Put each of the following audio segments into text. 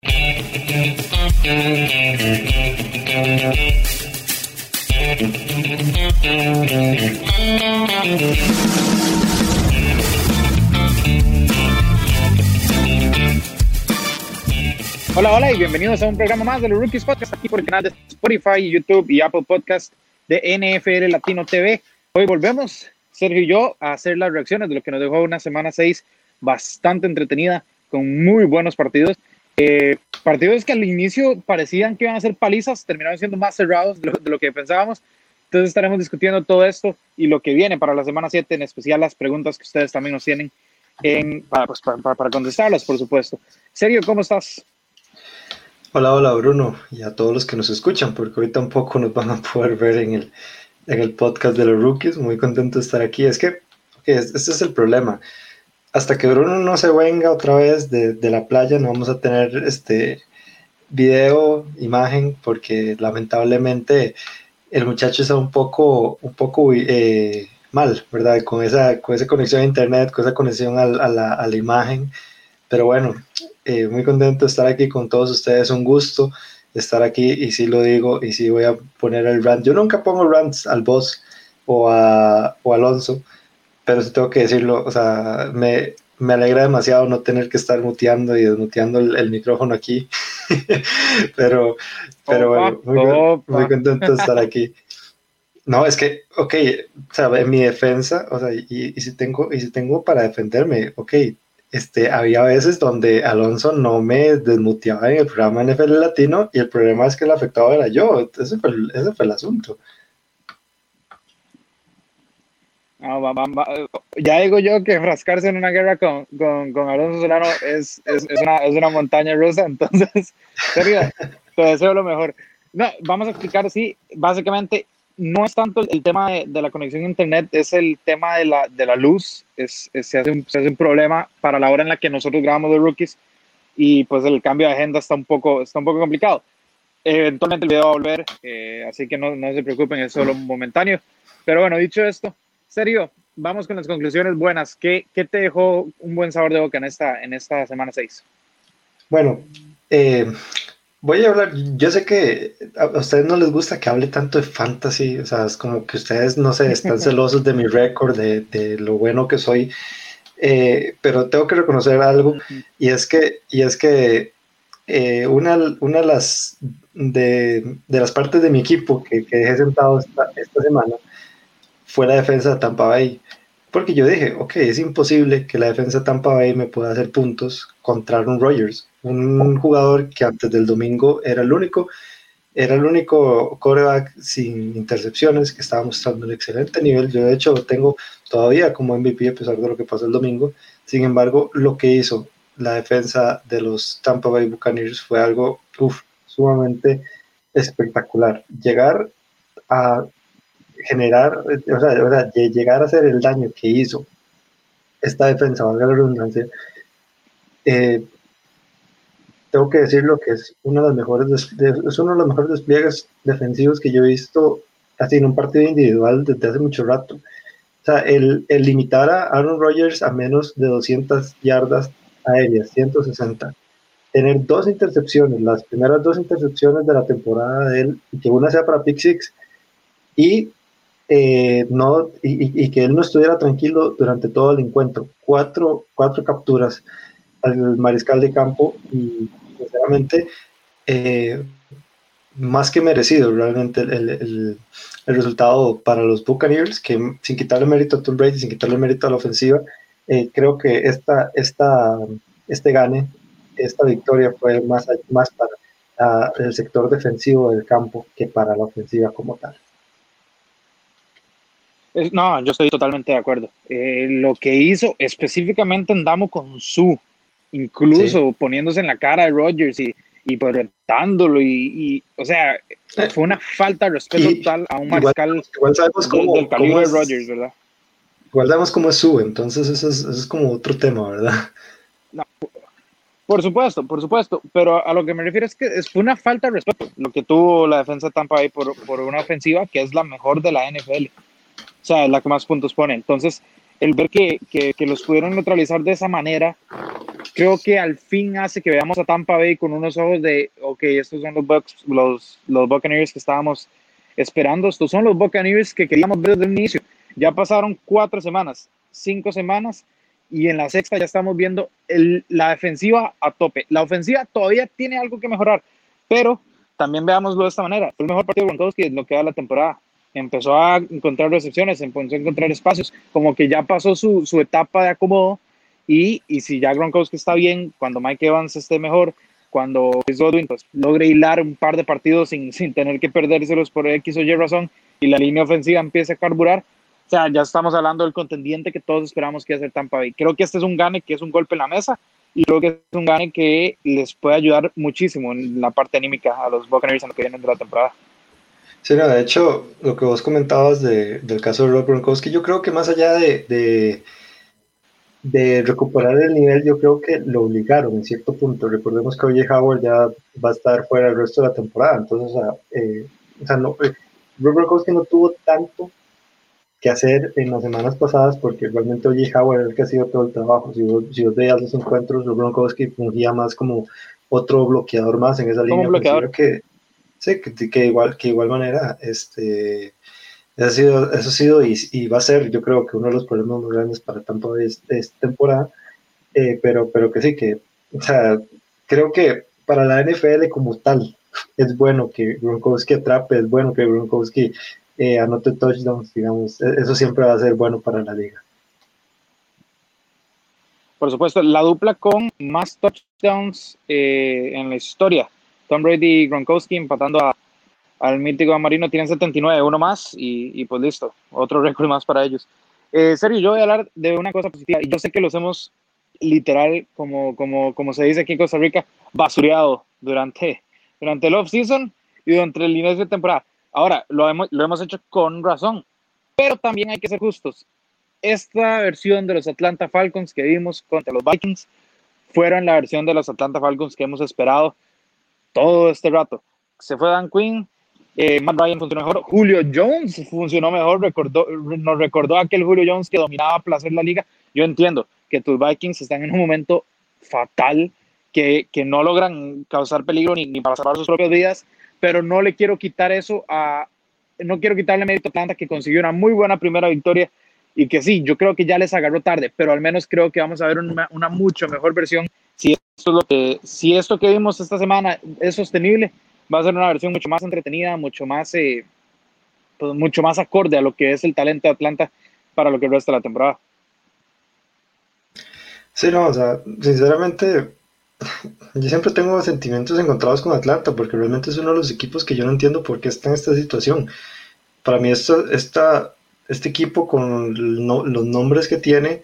Hola, hola y bienvenidos a un programa más de los Rookies Podcast aquí por el canal de Spotify, YouTube y Apple Podcast de NFL Latino TV. Hoy volvemos, Sergio y yo, a hacer las reacciones de lo que nos dejó una semana 6 bastante entretenida, con muy buenos partidos. Eh, partidos que al inicio parecían que iban a ser palizas, terminaron siendo más cerrados de lo, que pensábamos. Entonces estaremos discutiendo todo esto y lo que viene para la semana 7, en especial las preguntas que ustedes también nos tienen en, para, pues, contestarlas, por supuesto. Sergio, ¿cómo estás? Hola, hola Bruno y a todos los que nos escuchan, porque hoy tampoco nos van a poder ver en el, en el podcast de los rookies. Muy contento de estar aquí. Es que este es el problema. Hasta que Bruno no se venga otra vez de, la playa, no vamos a tener este video, imagen, porque lamentablemente el muchacho está un poco, un poco eh, mal, ¿verdad? Con esa, con esa conexión a internet, con esa conexión a, a, la, a la imagen. Pero bueno, eh, muy contento de estar aquí con todos ustedes, un gusto estar aquí y sí lo digo y sí voy a poner el rant. Yo nunca pongo rants al boss o a o Alonso, pero sí tengo que decirlo, o sea, me, me alegra demasiado no tener que estar muteando y desmuteando el, micrófono aquí, pero, pero bueno, muy, muy, contento de estar aquí. No, es que, ok, o sea, en mi defensa, o sea, y, y, si tengo, y si tengo para defenderme, ok, este, había veces donde Alonso no me desmuteaba en el programa NFL Latino y el problema es que el afectado era yo. Ese fue ese fue el asunto. Ya digo yo que frascarse en una guerra con, con, con Alonso Solano es, es, es, una, es, una, montaña rusa, entonces, serio, te deseo lo mejor. No, vamos a explicar, sí, básicamente no es tanto el, tema de, de, la conexión a internet, es el tema de la, de la luz, es se, hace un, se, hace un, problema para la hora en la que nosotros grabamos de rookies y pues el cambio de agenda está un poco, está un poco complicado. Eventualmente el video va a volver, eh, así que no, no, se preocupen, es solo momentáneo. Pero bueno, dicho esto, serio, vamos con las conclusiones buenas. ¿Qué, qué te dejó un buen sabor de boca en esta, en esta semana 6? Bueno, eh, Voy a hablar, yo sé que a ustedes no les gusta que hable tanto de fantasy, o sea, es como que ustedes, no sé, están celosos de mi récord, de, de, lo bueno que soy, eh, pero tengo que reconocer algo, y es que, y es que eh, una, una de, las, de, de, las partes de mi equipo que, que dejé sentado esta, esta semana fue la defensa de Tampa Bay. Porque yo dije, ok, es imposible que la defensa de Tampa Bay me pueda hacer puntos contra un Rogers, un jugador que antes del domingo era el único, era el único coreback sin intercepciones, que estaba mostrando un excelente nivel. Yo de hecho lo tengo todavía como MVP a pesar de lo que pasó el domingo. Sin embargo, lo que hizo la defensa de los Tampa Bay Buccaneers fue algo uf, sumamente espectacular. Llegar a generar, o sea, o sea, llegar a hacer el daño que hizo esta defensa, valga la redundancia, eh, tengo que decirlo que es uno de los mejores, es uno de los mejores despliegues defensivos que yo he visto así en un partido individual desde hace mucho rato. O sea, el, el limitar a Aaron Rodgers a menos de 200 yardas aéreas, 160, tener dos intercepciones, las primeras dos intercepciones de la temporada de él, y que una sea para pick six, y eh, no, y, y, que él no estuviera tranquilo durante todo el encuentro. Cuatro, cuatro capturas al mariscal de campo y sinceramente eh, más que merecido realmente el, el, el, resultado para los Buccaneers, que sin quitarle mérito a Tom Brady, sin quitarle mérito a la ofensiva, eh, creo que esta, esta, este gane, esta victoria fue más, más para uh, el sector defensivo del campo que para la ofensiva como tal. No, yo estoy totalmente de acuerdo. Eh, lo que hizo específicamente andamos con su, incluso sí. poniéndose en la cara de Rodgers y, y pues retándolo y, y, o sea, fue una falta de respeto y, total a un mariscal igual, igual sabemos cómo, del calibre cómo es, de Rodgers, ¿verdad? Igual sabemos cómo es su, entonces eso es, eso es como otro tema, ¿verdad? No, por supuesto, por supuesto, pero a lo que me refiero es que fue una falta de respeto lo que tuvo la defensa de Tampa Bay por, por una ofensiva que es la mejor de la NFL. Sea, es la que más puntos pone. Entonces, el ver que, que, que, los pudieron neutralizar de esa manera, creo que al fin hace que veamos a Tampa Bay con unos ojos de, ok, estos son los, Bucks, los, los Buccaneers que estábamos esperando, estos son los Buccaneers que queríamos ver desde el inicio. Ya pasaron cuatro semanas, cinco semanas, y en la sexta ya estamos viendo el, la defensiva a tope. La ofensiva todavía tiene algo que mejorar, pero también veámoslo de esta manera. Fue el mejor partido de Gronkowski en lo que da la temporada empezó a encontrar recepciones, empezó a encontrar espacios, como que ya pasó su, su etapa de acomodo y, y, si ya Gronkowski está bien, cuando Mike Evans esté mejor, cuando Chris Godwin pues, logre hilar un par de partidos sin, sin tener que perdérselos por X o Y razón y la línea ofensiva empiece a carburar, o sea, ya estamos hablando del contendiente que todos esperamos que ser Tampa Bay. Creo que este es un gane que es un golpe en la mesa y creo que es un gane que les puede ayudar muchísimo en la parte anímica a los Buccaneers en lo que vienen de la temporada. Sí, no, de hecho, lo que vos comentabas de, del caso de Rob Gronkowski, yo creo que más allá de, de, de, recuperar el nivel, yo creo que lo obligaron en cierto punto. Recordemos que OJ Howard ya va a estar fuera el resto de la temporada, entonces, o sea, eh, o sea no, eh, Rob Gronkowski no tuvo tanto que hacer en las semanas pasadas porque realmente OJ Howard es el que ha sido todo el trabajo. Si vos, si vos veías los encuentros, Rob Gronkowski fungía más como otro bloqueador más en esa línea. bloqueador. Que, Sí, que, igual, que igual manera, este, eso ha sido, eso ha sido y, va a ser, yo creo que uno de los problemas más grandes para Tampa es esta temporada, eh, pero, pero que sí, que, o sea, creo que para la NFL como tal, es bueno que Gronkowski atrape, es bueno que Gronkowski eh, anote touchdowns, digamos, e, eso siempre va a ser bueno para la liga. Por supuesto, la dupla con más touchdowns eh, en la historia Tom Brady y Gronkowski empatando al mítico Marino tienen 79, uno más y, y pues listo, otro récord más para ellos. Eh, Sergio, yo voy a hablar de una cosa positiva y yo sé que los hemos literal, como, como, como se dice aquí en Costa Rica, basureado durante, durante el off-season y durante el inicio de temporada. Ahora, lo hemos, lo hemos hecho con razón, pero también hay que ser justos. Esta versión de los Atlanta Falcons que vimos contra los Vikings fueron la versión de los Atlanta Falcons que hemos esperado todo este rato. Se fue Dan Quinn, eh, Matt Ryan funcionó mejor, Julio Jones funcionó mejor, recordó, nos recordó aquel Julio Jones que dominaba a placer la liga. Yo entiendo que tus Vikings están en un momento fatal, que, que no logran causar peligro ni, ni para salvar sus propias vidas, pero no le quiero quitar eso a, no quiero quitarle mérito a Atlanta que consiguió una muy buena primera victoria y que sí, yo creo que ya les agarró tarde, pero al menos creo que vamos a ver una, una mucho mejor versión si esto, es lo que, si esto que vimos esta semana es sostenible, va a ser una versión mucho más entretenida, mucho más, eh, pues mucho más acorde a lo que es el talento de Atlanta para lo que resta la temporada. Sí, no, o sea, sinceramente, yo siempre tengo sentimientos encontrados con Atlanta, porque realmente es uno de los equipos que yo no entiendo por qué está en esta situación. Para mí, esto, esta, este equipo con los nombres que tiene,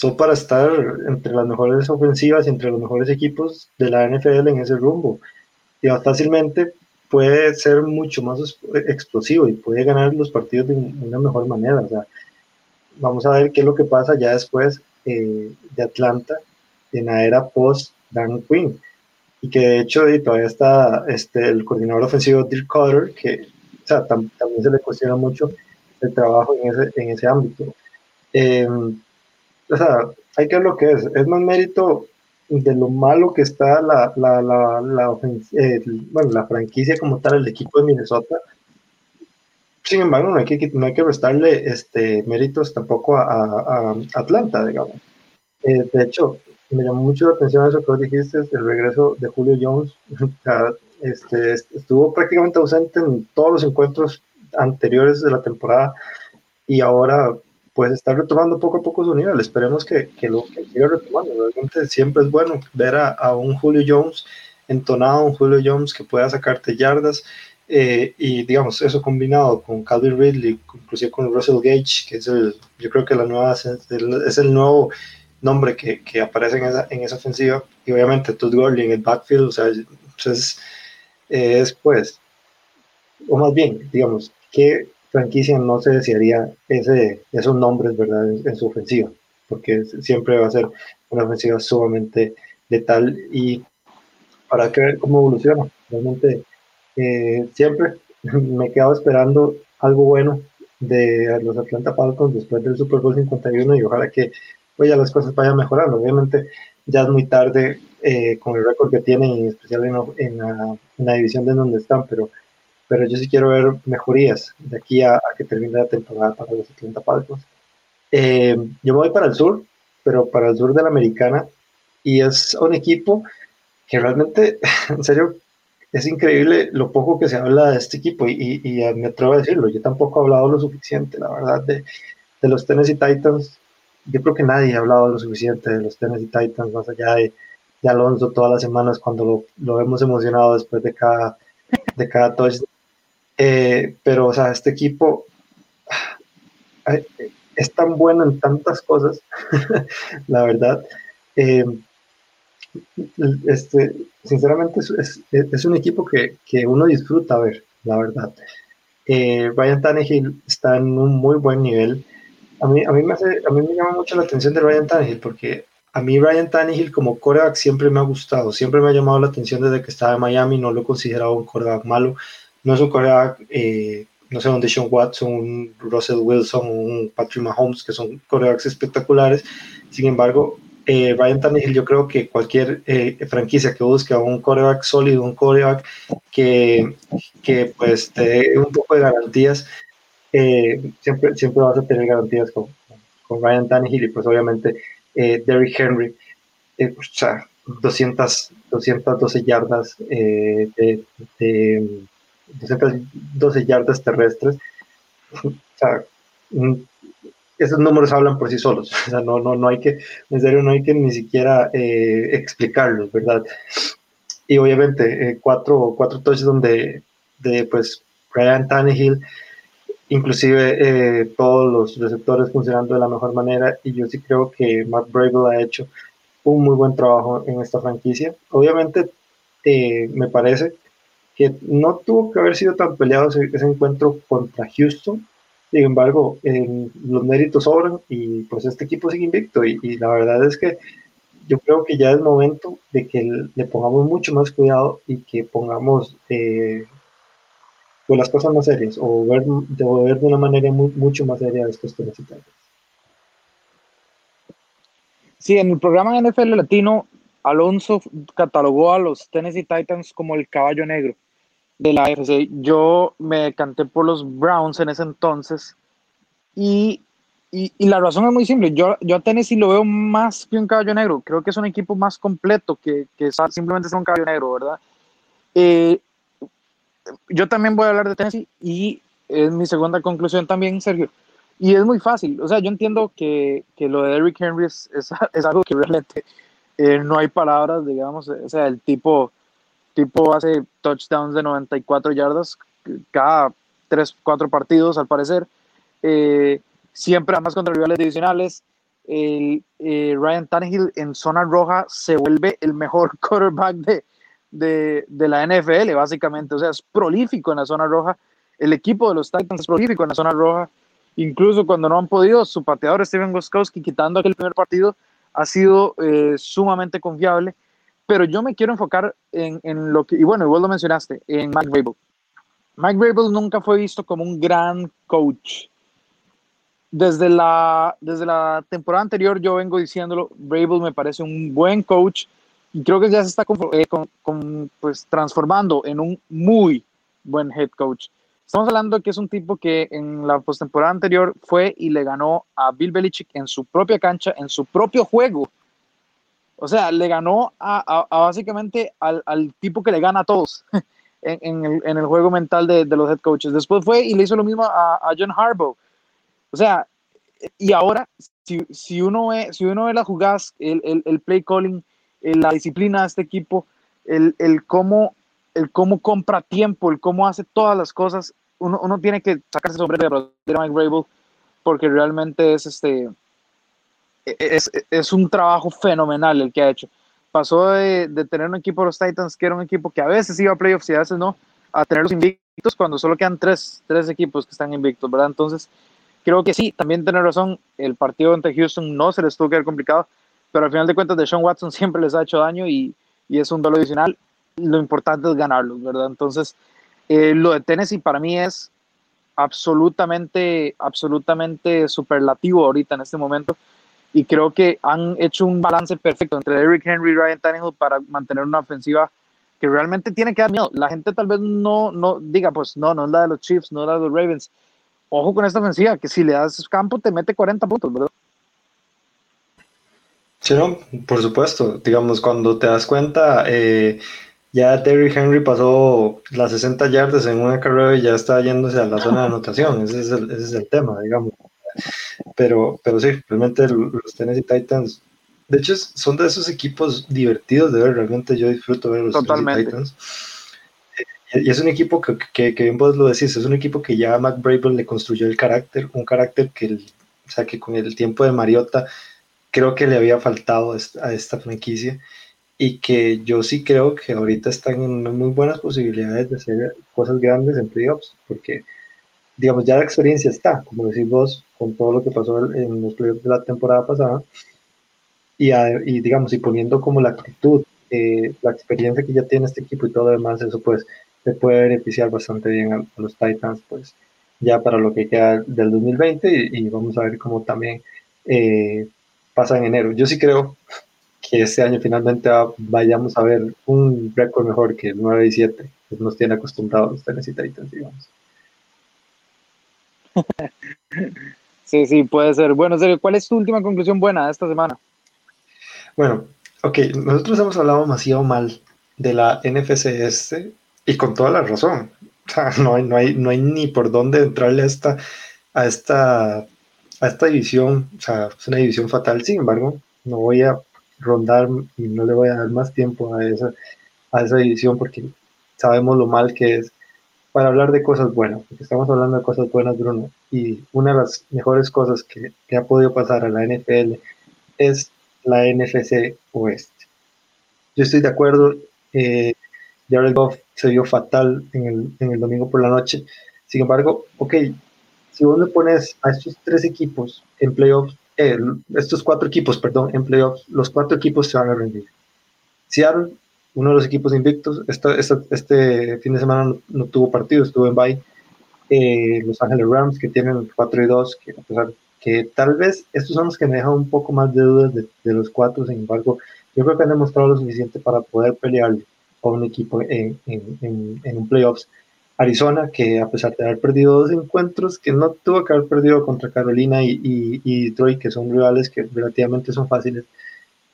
son para estar entre las mejores ofensivas y entre los mejores equipos de la NFL en ese rumbo. Y fácilmente puede ser mucho más explosivo y puede ganar los partidos de una mejor manera. O sea, vamos a ver qué es lo que pasa ya después eh, de Atlanta en la era post Dan Quinn. Y que de hecho todavía está este, el coordinador ofensivo Dirk Cutter, que o sea, tam también se le cuestiona mucho el trabajo en ese, en ese ámbito. Eh, o sea, hay que ver lo que es. Es más mérito de lo malo que está la, la, la, la, bueno, la franquicia como tal, el equipo de Minnesota. Sin embargo, no hay que, no hay que restarle este, méritos tampoco a, a, Atlanta, digamos. Eh, de hecho, me llamó mucho la atención eso que vos dijiste, el regreso de Julio Jones. este, estuvo prácticamente ausente en todos los encuentros anteriores de la temporada y ahora pues está retomando poco a poco su nivel. Esperemos que, que lo que siga retomando. Realmente siempre es bueno ver a, a, un Julio Jones entonado, un Julio Jones que pueda sacarte yardas. Eh, y digamos, eso combinado con Calvin Ridley, inclusive con Russell Gage, que es el, yo creo que la nueva, es el nuevo nombre que, que aparece en esa, en esa ofensiva. Y obviamente Todd Gurley en el backfield, o sea, es, es pues, o más bien, digamos, que franquicia no se desearía ese, esos nombres ¿verdad? En, su ofensiva, porque siempre va a ser una ofensiva sumamente letal y para que ver cómo evoluciona. Realmente eh, siempre me he quedado esperando algo bueno de los Atlanta Falcons después del Super Bowl 51 y ojalá que pues, las cosas vayan mejorando. Obviamente ya es muy tarde eh, con el récord que tienen, en especial en, la, división de donde están, pero, pero yo sí quiero ver mejorías de aquí a, que termine la temporada para los Atlanta Falcons. Eh, yo me voy para el sur, pero para el sur de la americana, y es un equipo que realmente, en serio, es increíble lo poco que se habla de este equipo y, me atrevo a decirlo, yo tampoco he hablado lo suficiente, la verdad, de, de, los Tennessee Titans. Yo creo que nadie ha hablado lo suficiente de los Tennessee Titans, más allá de, de Alonso todas las semanas cuando lo, lo, hemos emocionado después de cada, de cada touchdown. Eh, pero, o sea, este equipo es tan bueno en tantas cosas, la verdad. Eh, este, sinceramente es, es, un equipo que, que, uno disfruta ver, la verdad. Eh, Ryan Tannehill está en un muy buen nivel. A mí, a, mí me hace, a mí me llama mucho la atención de Ryan Tannehill porque a mí Ryan Tannehill como coreback siempre me ha gustado, siempre me ha llamado la atención desde que estaba en Miami, no lo he considerado un coreback malo, no es un coreback, eh, no sé, un Deshaun Watson, un Russell Wilson, un Patrick Mahomes, que son corebacks espectaculares, sin embargo, eh, Ryan Tannehill, yo creo que cualquier eh, franquicia que busque un coreback sólido, un coreback que, que pues te dé un poco de garantías, siempre, siempre vas a tener garantías con, con Ryan Tannehill y pues obviamente Derrick Henry, o sea, 200, 212 yardas de 212 yardas terrestres. O sea, esos números hablan por sí solos. O sea, no, no, no hay que, en serio, no hay que ni siquiera eh, explicarlos, ¿verdad? Y obviamente, eh, cuatro, cuatro touches donde, de, pues, Ryan Tannehill, inclusive eh, todos los receptores funcionando de la mejor manera, y yo sí creo que Matt Bravel ha hecho un muy buen trabajo en esta franquicia. Obviamente, me parece que no tuvo que haber sido tan peleado ese, encuentro contra Houston, sin embargo, los méritos sobran y pues este equipo sigue invicto y, la verdad es que yo creo que ya es momento de que le pongamos mucho más cuidado y que pongamos eh, pues las cosas más serias o ver de, una manera mucho más seria estos Tennessee Titans. Sí, en el programa NFL Latino, Alonso catalogó a los Tennessee Titans como el caballo negro de la AFC. Yo me canté por los Browns en ese entonces y, y, la razón es muy simple. Yo, yo a Tennessee lo veo más que un caballo negro. Creo que es un equipo más completo que, que simplemente es un caballo negro, ¿verdad? Eh, yo también voy a hablar de Tennessee y es mi segunda conclusión también, Sergio. Y es muy fácil. O sea, yo entiendo que, que lo de Eric Henry es, es, algo que realmente eh, no hay palabras, digamos. O sea, el tipo tipo hace touchdowns de 94 yardas cada 3, 4 partidos, al parecer. Eh, siempre además contra rivales divisionales. El, eh, Ryan Tannehill en zona roja se vuelve el mejor quarterback de, de, de, la NFL, básicamente. O sea, es prolífico en la zona roja. El equipo de los Titans es prolífico en la zona roja. Incluso cuando no han podido, su pateador Steven Goskowski, quitando aquel primer partido, ha sido eh, sumamente confiable pero yo me quiero enfocar en, en lo que, y bueno, vos lo mencionaste, en Mike Rabel. Mike Rabel nunca fue visto como un gran coach. Desde la, desde la temporada anterior yo vengo diciéndolo, Rabel me parece un buen coach y creo que ya se está eh, con, pues, transformando en un muy buen head coach. Estamos hablando de que es un tipo que en la postemporada anterior fue y le ganó a Bill Belichick en su propia cancha, en su propio juego o sea, le ganó a, básicamente al, tipo que le gana a todos en, el, juego mental de, los head coaches. Después fue y le hizo lo mismo a, John Harbaugh. O sea, y ahora, si, uno, ve, si uno ve las jugadas, el, play calling, la disciplina de este equipo, el, cómo, el cómo compra tiempo, el cómo hace todas las cosas, uno, tiene que sacarse sobre de Mike Rabel porque realmente es este es, es, un trabajo fenomenal el que ha hecho. Pasó de, de, tener un equipo de los Titans que era un equipo que a veces iba a playoffs y a veces no, a tenerlos invictos cuando solo quedan tres, tres equipos que están invictos, ¿verdad? Entonces, creo que sí, también tiene razón, el partido ante Houston no se les tuvo que ver complicado, pero al final de cuentas, de Sean Watson siempre les ha hecho daño y, y es un duelo adicional. Lo importante es ganarlos, ¿verdad? Entonces, eh, lo de Tennessee para mí es absolutamente, absolutamente superlativo ahorita en este momento. Y creo que han hecho un balance perfecto entre Eric Henry y Ryan Tannehill para mantener una ofensiva que realmente tiene que dar miedo. La gente tal vez no, no diga, pues no, no es la de los Chiefs, no es la de los Ravens. Ojo con esta ofensiva, que si le das campo te mete 40 puntos, ¿verdad? Sí, no, por supuesto. Digamos, cuando te das cuenta, eh, ya Derrick Henry pasó las 60 yardas en una carrera y ya está yéndose a la zona de anotación. Ese es el, ese es el tema, digamos. Pero, pero sí, realmente los Tennessee Titans, de hecho, son de esos equipos divertidos de ver. Realmente yo disfruto ver los Tennessee Titans. Y es un equipo que, que, que, bien vos lo decís, es un equipo que ya Mac Brable le construyó el carácter, un carácter que, o sea, que con el tiempo de Mariota creo que le había faltado a esta franquicia y que yo sí creo que ahorita están en muy buenas posibilidades de hacer cosas grandes en playoffs, porque digamos ya la experiencia está, como decís vos, con todo lo que pasó en los playoffs de la temporada pasada, y, y digamos, y poniendo como la actitud, eh, la experiencia que ya tiene este equipo y todo lo demás, eso pues se puede beneficiar bastante bien a, los Titans, pues ya para lo que queda del 2020 y, vamos a ver cómo también eh, pasa en enero. Yo sí creo que este año finalmente vayamos a ver un récord mejor que el 9 y 7, que nos tiene acostumbrados Tennessee Titans, digamos. Sí, sí, puede ser. Bueno, ¿cuál es tu última conclusión buena de esta semana? Bueno, ok, nosotros hemos hablado demasiado mal de la NFC este y con toda la razón. O sea, no hay, no hay, no hay ni por dónde entrarle a esta, a esta a esta división, o sea, es una división fatal, sin embargo, no voy a rondar y no le voy a dar más tiempo a esa, a esa división porque sabemos lo mal que es para hablar de cosas buenas, porque estamos hablando de cosas buenas, Bruno, y una de las mejores cosas que, que ha podido pasar a la NFL es la NFC Oeste. Yo estoy de acuerdo, eh, Jared Goff se vio fatal en el, en el domingo por la noche, sin embargo, ok, si vos le pones a estos tres equipos en playoffs, estos cuatro equipos, perdón, en playoffs, los cuatro equipos se van a rendir. Seattle, uno de los equipos invictos, este fin de semana no, tuvo partido, estuvo en bye. Eh, los Ángeles Rams, que tienen 4 y 2, que, tal vez estos son los que me dejan un poco más de dudas de, los cuatro, sin embargo, yo creo que han demostrado lo suficiente para poder pelear a un equipo en un playoffs Arizona, que a pesar de haber perdido dos encuentros, que no tuvo que haber perdido contra Carolina y, Detroit, que son rivales que relativamente son fáciles.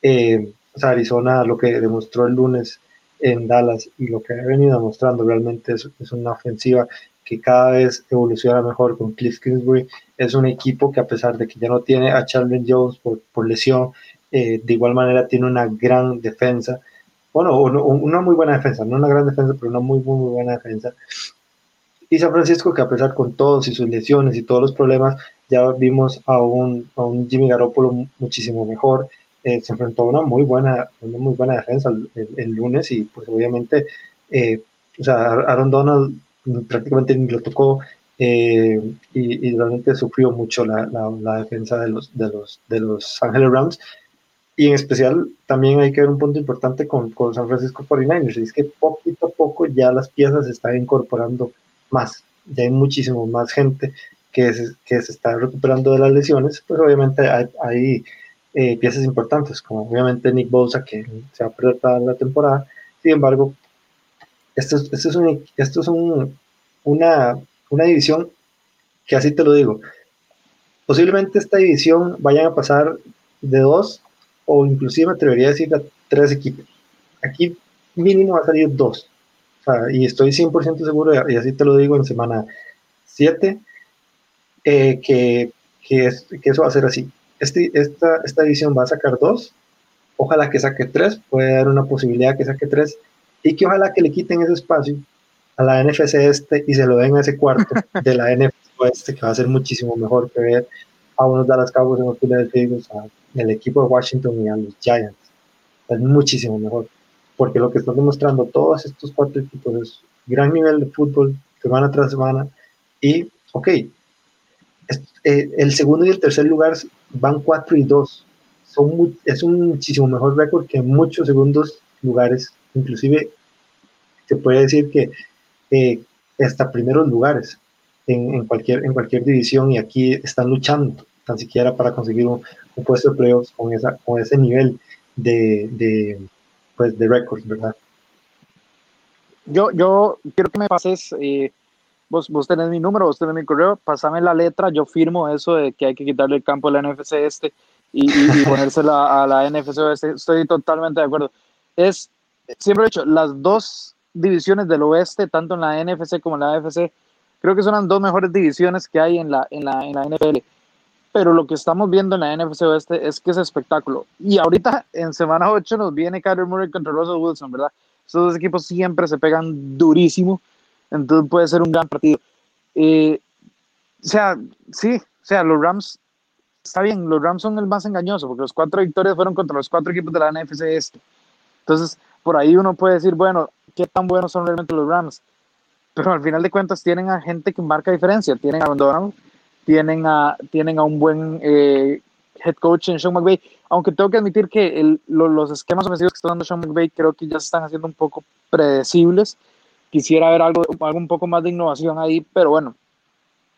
Eh, o sea, Arizona lo que demostró el lunes en Dallas y lo que ha venido demostrando realmente es, una ofensiva que cada vez evoluciona mejor con Cliff Kingsbury. Es un equipo que a pesar de que ya no tiene a Charlie Jones por, por lesión, eh, de igual manera tiene una gran defensa. Bueno, una muy buena defensa, no una gran defensa, pero una muy, muy buena defensa. Y San Francisco, que a pesar con todos y sus lesiones y todos los problemas, ya vimos a un, a un Jimmy Garoppolo muchísimo mejor. Eh, se enfrentó a una muy buena, una muy buena defensa el, lunes y pues obviamente, eh, o sea, Aaron Donald prácticamente ni lo tocó eh, y, realmente sufrió mucho la, la, defensa de los, de, los, de los Angeles Rams. Y en especial también hay que ver un punto importante con, con San Francisco 49ers, y es que poquito a poco ya las piezas se están incorporando más, ya hay muchísimo más gente que se, que se está recuperando de las lesiones, pues obviamente hay, eh, piezas importantes, como obviamente Nick Bosa, que se va a perder toda la temporada. Sin embargo, esto, esto es, un, esto es un, una, una división que así te lo digo. Posiblemente esta división vayan a pasar de dos o inclusive me atrevería a decir a tres equipos. Aquí mínimo va a salir dos y estoy 100% seguro, y así te lo digo en semana 7, eh, que, que, que, eso va a ser así. Este, esta, esta edición va a sacar dos, ojalá que saque tres, puede haber una posibilidad que saque tres, y que ojalá que le quiten ese espacio a la NFC este y se lo den a ese cuarto de la NFC oeste, que va a ser muchísimo mejor que ver a unos Dallas Cowboys en los Philadelphia Eagles, al equipo de Washington y a los Giants. Es muchísimo mejor porque lo que están demostrando todos estos cuatro equipos es gran nivel de fútbol semana tras semana y, ok, eh, el segundo y el tercer lugar van 4 y 2. Son es un muchísimo mejor récord que muchos segundos lugares, inclusive se puede decir que eh, hasta primeros lugares. en, cualquier, en cualquier división y aquí están luchando tan siquiera para conseguir un, puesto de playoffs con, esa, con ese nivel de, pues, de récords, ¿verdad? Yo, yo quiero que me pases, eh, vos, vos tenés mi número, vos tenés mi correo, pasame la letra, yo firmo eso de que hay que quitarle el campo de la NFC este y, y, ponérsela a la NFC este. Estoy totalmente de acuerdo. Es, siempre he dicho, las dos divisiones del oeste, tanto en la NFC como en la AFC, creo que son las dos mejores divisiones que hay en la, en la, en la NFL. Pero lo que estamos viendo en la NFC oeste es que es espectáculo. Y ahorita en semana 8 nos viene Kyler Murray contra Russell Wilson, ¿verdad? Estos dos equipos siempre se pegan durísimo, entonces puede ser un gran partido. Eh, o sea, sí, o sea, los Rams, está bien, los Rams son el más engañoso, porque los cuatro victorias fueron contra los cuatro equipos de la NFC este. Entonces, por ahí uno puede decir, bueno, ¿qué tan buenos son realmente los Rams? Pero al final de cuentas tienen a gente que marca diferencia, tienen a Donald, tienen a, tienen a un buen eh, head coach en Sean McVay, aunque tengo que admitir que el, los esquemas ofensivos que está dando Sean McVay creo que ya se están haciendo un poco predecibles. Quisiera ver algo, algo un poco más de innovación ahí, pero bueno,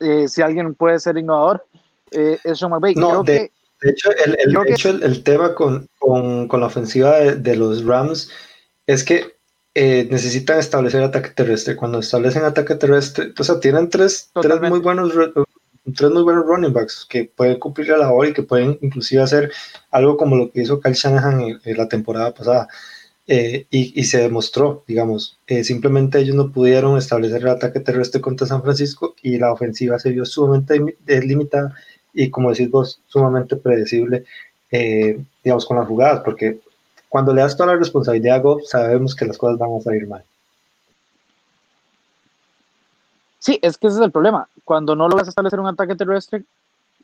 eh, si alguien puede ser innovador, eh, es Sean McVay. No, de, hecho, el, el, hecho el, tema con, con, con, la ofensiva de, de, los Rams es que eh, necesitan establecer ataque terrestre. Cuando establecen ataque terrestre, o sea, tienen tres, tres muy buenos tres muy buenos running backs que pueden cumplir la labor y que pueden inclusive hacer algo como lo que hizo Kyle Shanahan en, la temporada pasada. Eh, y, se demostró, digamos, eh, simplemente ellos no pudieron establecer el ataque terrestre contra San Francisco y la ofensiva se vio sumamente limitada y, como decís vos, sumamente predecible, eh, digamos, con las jugadas, porque cuando le das toda la responsabilidad a Goff, sabemos que las cosas van a salir mal. Sí, es que ese es el problema. Cuando no logras establecer un ataque terrestre,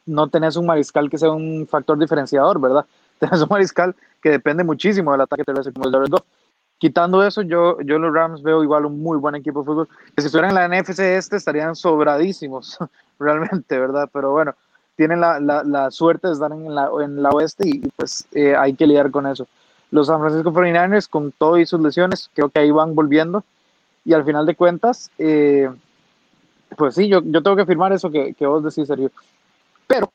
no tenés un mariscal que sea un factor diferenciador, ¿verdad? Tenés un mariscal que depende muchísimo del ataque terrestre, como el de Goff. Quitando eso, yo, yo los Rams veo igual un muy buen equipo de fútbol. Si estuvieran en la NFC este estarían sobradísimos, realmente, ¿verdad? Pero bueno, tienen la, la, la suerte de estar en la, en la oeste y pues eh, hay que lidiar con eso. Los San Francisco 49ers, con todo y sus lesiones, creo que ahí van volviendo. Y al final de cuentas, eh, pues sí, yo, yo tengo que firmar eso que, que vos decís, Sergio. Pero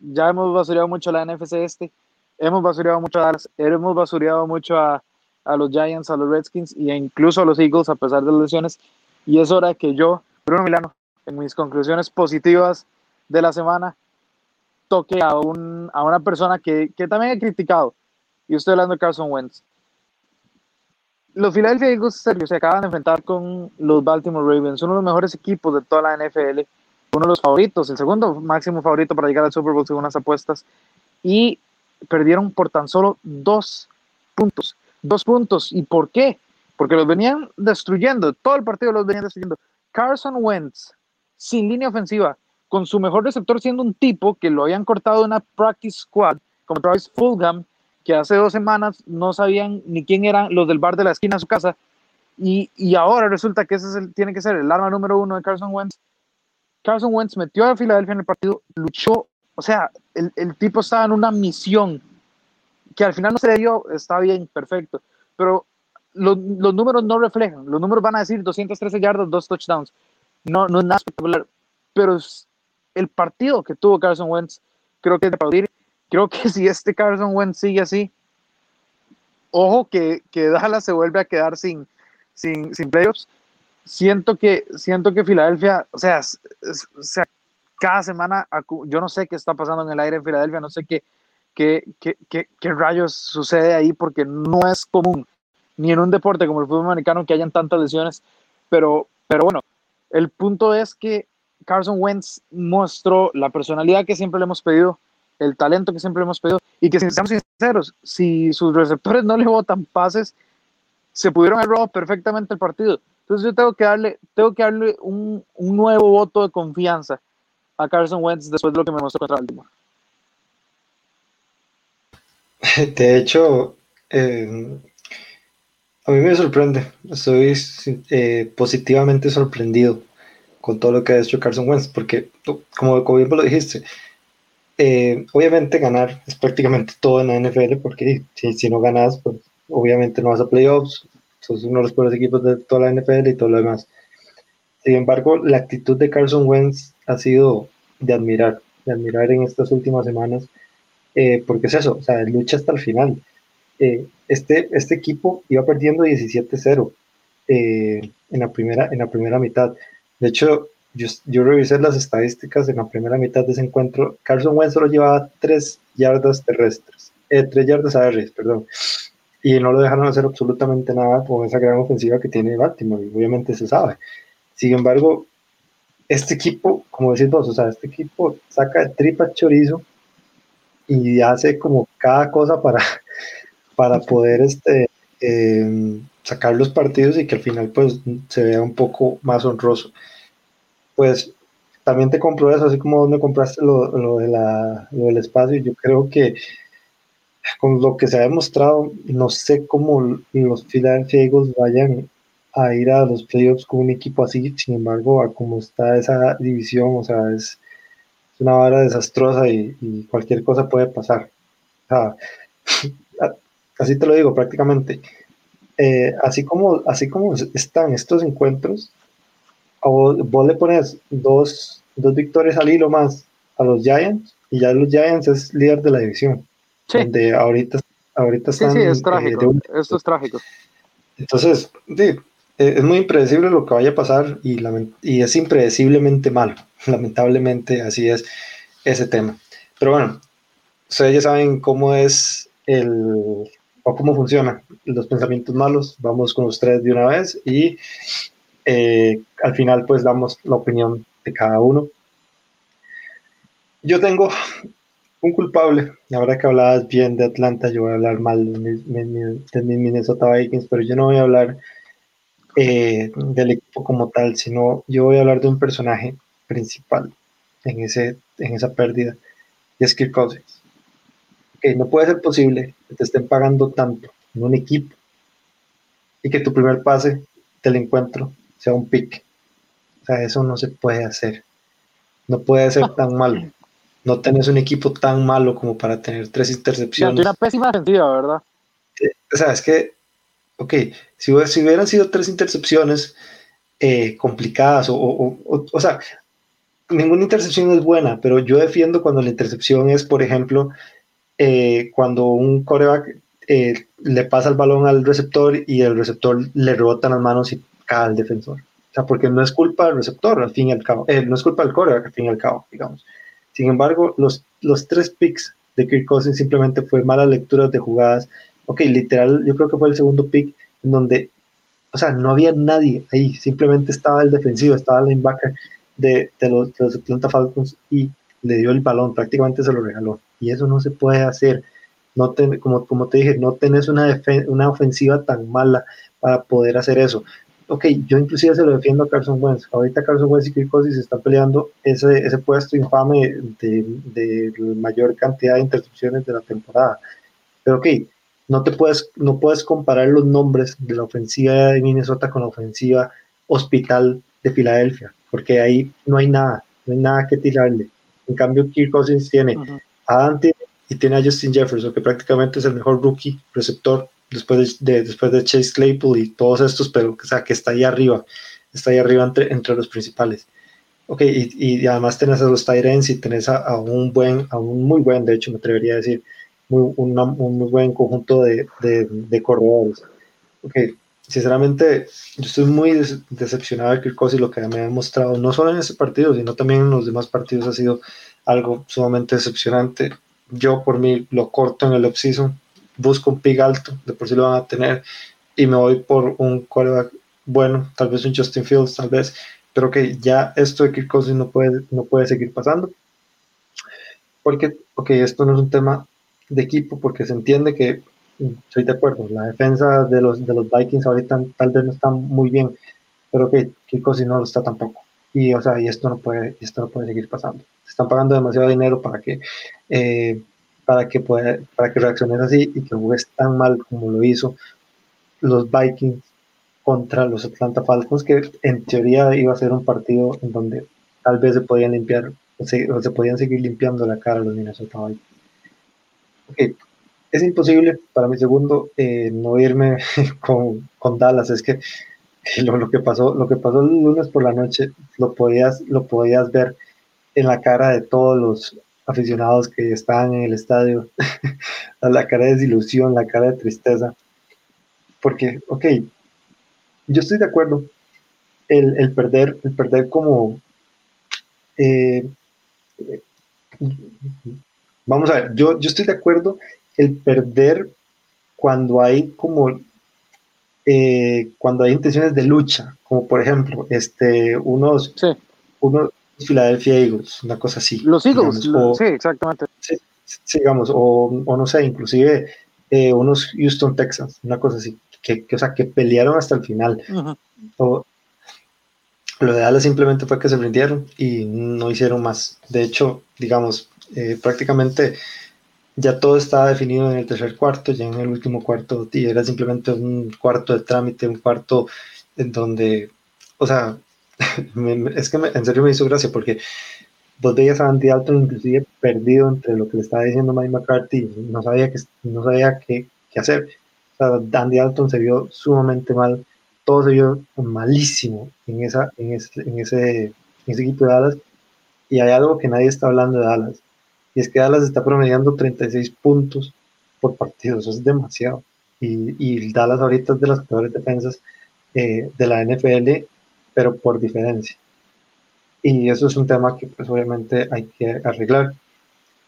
ya hemos basureado mucho a la NFC este, hemos basureado mucho a Dallas, hemos basureado mucho a, a, los Giants, a los Redskins e incluso a los Eagles a pesar de las lesiones. Y es hora que yo, Bruno Milano, en mis conclusiones positivas de la semana, toque a, un, a una persona que, que también he criticado. Y estoy hablando de Carson Wentz los Philadelphia Eagles se acaban de enfrentar con los Baltimore Ravens, uno de los mejores equipos de toda la NFL, uno de los favoritos, el segundo máximo favorito para llegar al Super Bowl según las apuestas, y perdieron por tan solo dos puntos. Dos puntos. ¿Y por qué? Porque los venían destruyendo, todo el partido los venían destruyendo. Carson Wentz, sin línea ofensiva, con su mejor receptor siendo un tipo que lo habían cortado de una practice squad, como Travis Fulgham, que hace dos semanas no sabían ni quién eran los del bar de la esquina de su casa, y, y ahora resulta que ese es el, tiene que ser el arma número uno de Carson Wentz. Carson Wentz metió a Filadelfia en el partido, luchó, o sea, el, el tipo estaba en una misión que al final no se le dio, está bien, perfecto, pero los, los, números no reflejan, los números van a decir 213 yardas, dos touchdowns, no, no es nada espectacular, pero el partido que tuvo Carson Wentz creo que es de aplaudir creo que si este Carson Wentz sigue así, ojo que, que Dallas se vuelve a quedar sin, sin, sin playoffs. Siento que, siento que Filadelfia, o sea, cada semana, yo no sé qué está pasando en el aire en Filadelfia, no sé qué, qué, qué, qué, qué rayos sucede ahí, porque no es común, ni en un deporte como el fútbol americano, que hayan tantas lesiones, pero, pero bueno, el punto es que Carson Wentz mostró la personalidad que siempre le hemos pedido, el talento que siempre hemos pedido y que si seamos sinceros, si sus receptores no le botan pases, se pudieron haber robado perfectamente el partido. Entonces yo tengo que darle, tengo que darle un, un nuevo voto de confianza a Carson Wentz después de lo que me mostró contra Baltimore. De hecho, eh, a mí me sorprende, estoy eh, positivamente sorprendido con todo lo que ha hecho Carson Wentz, porque como, como bien lo dijiste, eh, obviamente ganar es prácticamente todo en la NFL, porque si, si no ganas, pues obviamente no vas a playoffs, sos uno de los peores equipos de toda la NFL y todo lo demás. Sin embargo, la actitud de Carson Wentz ha sido de admirar, de admirar en estas últimas semanas, eh, porque es eso, o sea, lucha hasta el final. Eh, este, este equipo iba perdiendo 17-0 eh, en, la primera, en la primera mitad. De hecho, yo, yo, revisé las estadísticas en la primera mitad de ese encuentro. Carson Wentz solo llevaba 3 yardas terrestres, 3 yardas aéreas, perdón. Y no lo dejaron hacer absolutamente nada con esa gran ofensiva que tiene Baltimore, y obviamente se sabe. Sin embargo, este equipo, como decís vos, o sea, este equipo saca tripa chorizo y hace como cada cosa para, para poder este, em, sacar los partidos y que al final pues se vea un poco más honroso. Pues también te compro eso, así como donde compraste lo, lo, de la, lo del espacio, yo creo que con lo que se ha demostrado, no sé cómo los Philadelphia vayan a ir a los playoffs con un equipo así, sin embargo, a como está esa división, o sea, es, una vara desastrosa y, cualquier cosa puede pasar. Así te lo digo prácticamente. Eh, así, como, así como están estos encuentros, vos, vos le pones dos, dos victorias al hilo más a los Giants y ya los Giants es líder de la división. Sí. Donde ahorita, ahorita están. Sí, sí, es eh, trágico. Esto es trágico. Entonces, sí, eh, es muy impredecible lo que vaya a pasar y, y es impredeciblemente malo. Lamentablemente así es ese tema. Pero bueno, ustedes ya saben cómo es el o cómo funciona los pensamientos malos. Vamos con los tres de una vez y eh, al final pues damos la opinión de cada uno. Yo tengo un culpable. Ahora que hablabas bien de Atlanta, yo voy a hablar mal de mis, Minnesota Vikings, pero yo no voy a hablar eh, del equipo como tal, sino yo voy a hablar de un personaje principal en, ese, en esa pérdida, y es Kirk Cousins. que no puede ser posible que te estén pagando tanto en un equipo y que tu primer pase del encuentro sea un pick. O sea, eso no se puede hacer. No puede ser tan malo. No tenés un equipo tan malo como para tener tres intercepciones. una pésima ¿verdad? O sea, es que ok, si, si hubieran sido tres intercepciones eh, complicadas, o, o, o, sea, ninguna intercepción es buena, pero yo defiendo cuando la intercepción es, por ejemplo, eh, cuando un coreback eh, le pasa el balón al receptor y el receptor le rebota las manos y al defensor. O sea, porque no es culpa del receptor, al fin y al cabo, no es culpa del coreback, al fin y al cabo, digamos. Sin embargo, los, los tres picks de Kirk Cousins simplemente fue malas lecturas de jugadas, ok, literal, yo creo que fue el segundo pick en donde, o sea, no había nadie ahí, simplemente estaba el defensivo, estaba el linebacker de, los, Atlanta Falcons y le dio el balón, prácticamente se lo regaló. Y eso no se puede hacer. No como, como te dije, no tenés una, una ofensiva tan mala para poder hacer eso. Ok, yo inclusive se lo defiendo a Carson Wentz. Ahorita Carson Wentz y Kirk Cousins están peleando ese, ese puesto infame de, de mayor cantidad de intercepciones de la temporada. Pero ok, no te puedes, no puedes comparar los nombres de la ofensiva de Minnesota con la ofensiva hospital de Filadelfia, porque ahí no hay nada, no hay nada que tirarle. En cambio, Kirk Cousins tiene a Dante y tiene a Justin Jefferson, que prácticamente es el mejor rookie receptor después de, después de Chase Claypool y todos estos, pero o sea, que está ahí arriba, está ahí arriba entre, entre los principales. Ok, y, y además tenés a los Tyrants y tenés a, a, un buen, a un muy buen, de hecho, me atrevería a decir, muy, un muy buen conjunto de, de, de corredores. Okay. Sinceramente, yo estoy muy decepcionado de Kirk y lo que me ha demostrado, no solo en ese partido, sino también en los demás partidos, ha sido algo sumamente decepcionante. Yo, por mí, lo corto en el offseason, busco un pick alto, de por sí lo van a tener, y me voy por un quarterback bueno, tal vez un Justin Fields, tal vez, pero que ya esto de Kirk Cousins no puede, no puede seguir pasando. Porque, ok, esto no es un tema de equipo porque se entiende que, estoy de acuerdo, la defensa de los, de los Vikings ahorita tal vez no está muy bien, pero que Kiko si no lo está tampoco. Y, o sea, y esto no puede, esto no puede seguir pasando. Se están pagando demasiado dinero para que, eh, para que pueda, para que reacciones así y que juegues tan mal como lo hizo los Vikings contra los Atlanta Falcons, que en teoría iba a ser un partido en donde tal vez se podían limpiar se, se podían seguir limpiando la cara los Minnesota Vikings es imposible para mi segundo eh, no irme con, con, Dallas. Es que lo, que pasó, lo que pasó el lunes por la noche, lo podías, lo podías ver en la cara de todos los aficionados que estaban en el estadio, la cara de desilusión, la cara de tristeza. Porque, ok, yo estoy de acuerdo, el, perder, el perder como... Eh, vamos a ver, yo, yo estoy de acuerdo el perder cuando hay como eh, cuando hay intenciones de lucha, como por ejemplo, este, unos, unos Philadelphia Eagles, una cosa así. Los Eagles, sí, exactamente. Sí, digamos, o, o, no sé, inclusive eh, unos Houston Texans, una cosa así, que, que, o sea, que pelearon hasta el final. o, lo de Dallas simplemente fue que se rindieron y no hicieron más. De hecho, digamos, eh, prácticamente ya todo estaba definido en el tercer cuarto, ya en el último cuarto, y era simplemente un cuarto de trámite, un cuarto en donde, o sea, es que en serio me hizo gracia porque vos veías a Andy Dalton inclusive perdido entre lo que le estaba diciendo Mike McCarthy, no sabía, que, no sabía qué, qué hacer. O sea, Andy Dalton se vio sumamente mal, todo se vio malísimo en, esa, en, ese, en, ese, en ese equipo de Dallas, y hay algo que nadie está hablando de Dallas y es que Dallas está promediando 36 puntos por partido, eso es demasiado. Y, y Dallas ahorita es de las peores defensas eh, de la NFL, pero por diferencia. Y eso es un tema que pues obviamente hay que arreglar.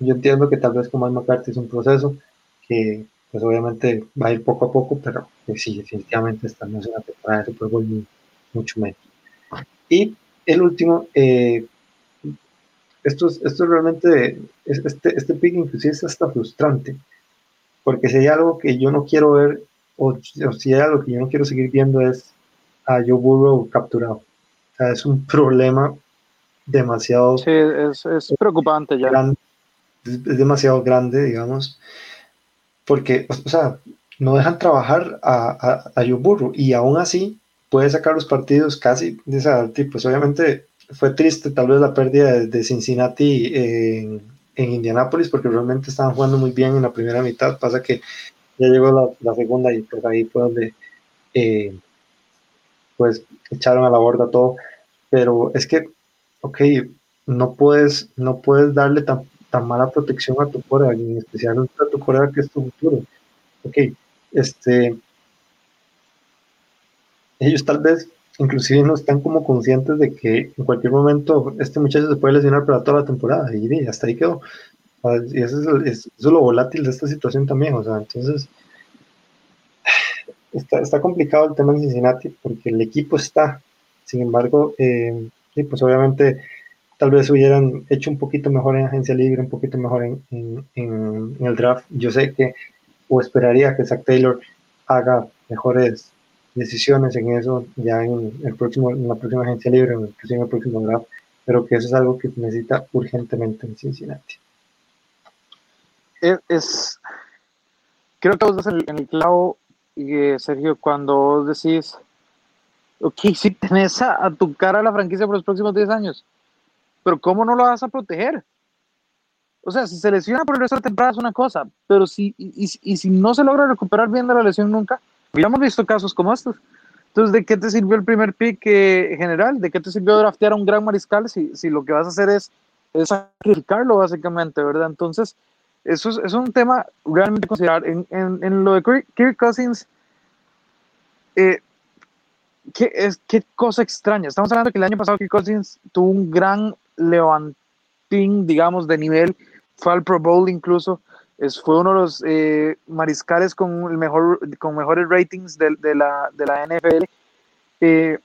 Yo entiendo que tal vez como el McCarthy es un proceso que pues obviamente va a ir poco a poco, pero pues, sí, definitivamente estamos en la temporada de Super Bowl mucho menos. Y el último, eh, esto, esto realmente, este, este pick inclusive es hasta frustrante, porque si hay algo que yo no quiero ver, o, si hay algo que yo no quiero seguir viendo es a Joe Burrow capturado. O sea, es un problema demasiado... Sí, es, es preocupante ya. es, demasiado grande, digamos, porque, o sea, no dejan trabajar a, a, a Joe Burrow y aún así puede sacar los partidos casi de ese tipo. Pues obviamente fue triste tal vez la pérdida de, Cincinnati en, en, Indianápolis porque realmente estaban jugando muy bien en la primera mitad. Pasa que ya llegó la, segunda y pues ahí fue donde eh, pues echaron a la borda todo. Pero es que, ok, no puedes, no puedes darle tan, tan mala protección a tu corea, en especial a tu corea que es tu futuro. Ok, este, ellos tal vez inclusive no están como conscientes de que en cualquier momento este muchacho se puede lesionar para toda la temporada y hasta ahí quedó. Y eso es, lo volátil de esta situación también, o sea, entonces está, complicado el tema en Cincinnati porque el equipo está, sin embargo, eh, pues obviamente tal vez hubieran hecho un poquito mejor en agencia libre, un poquito mejor en, en, en el draft. Yo sé que, o esperaría que Zach Taylor haga mejores decisiones en eso ya en, el próximo, en la próxima agencia libre, en el próximo, draft, pero que eso es algo que necesita urgentemente en Cincinnati. Es, creo que vos das en el, clavo, y, Sergio, cuando decís, ok, si tenés a, tu cara la franquicia por los próximos 10 años, pero ¿cómo no lo vas a proteger? O sea, si se lesiona por el resto temporada es una cosa, pero si, y, si no se logra recuperar bien de la lesión nunca, hemos visto casos como estos. Entonces, ¿de qué te sirvió el primer pick eh, general? ¿De qué te sirvió draftear a un gran mariscal si, si lo que vas a hacer es, sacrificarlo, básicamente, ¿verdad? Entonces, eso es, un tema realmente considerar. En, lo de Kirk Cousins, eh, ¿qué, es, qué cosa extraña. Estamos hablando que el año pasado Kirk Cousins tuvo un gran levantín, digamos, de nivel, fue al Pro Bowl incluso es, fue uno de los eh, mariscales con, el mejor, con mejores ratings de, la, de la, NFL. Eh,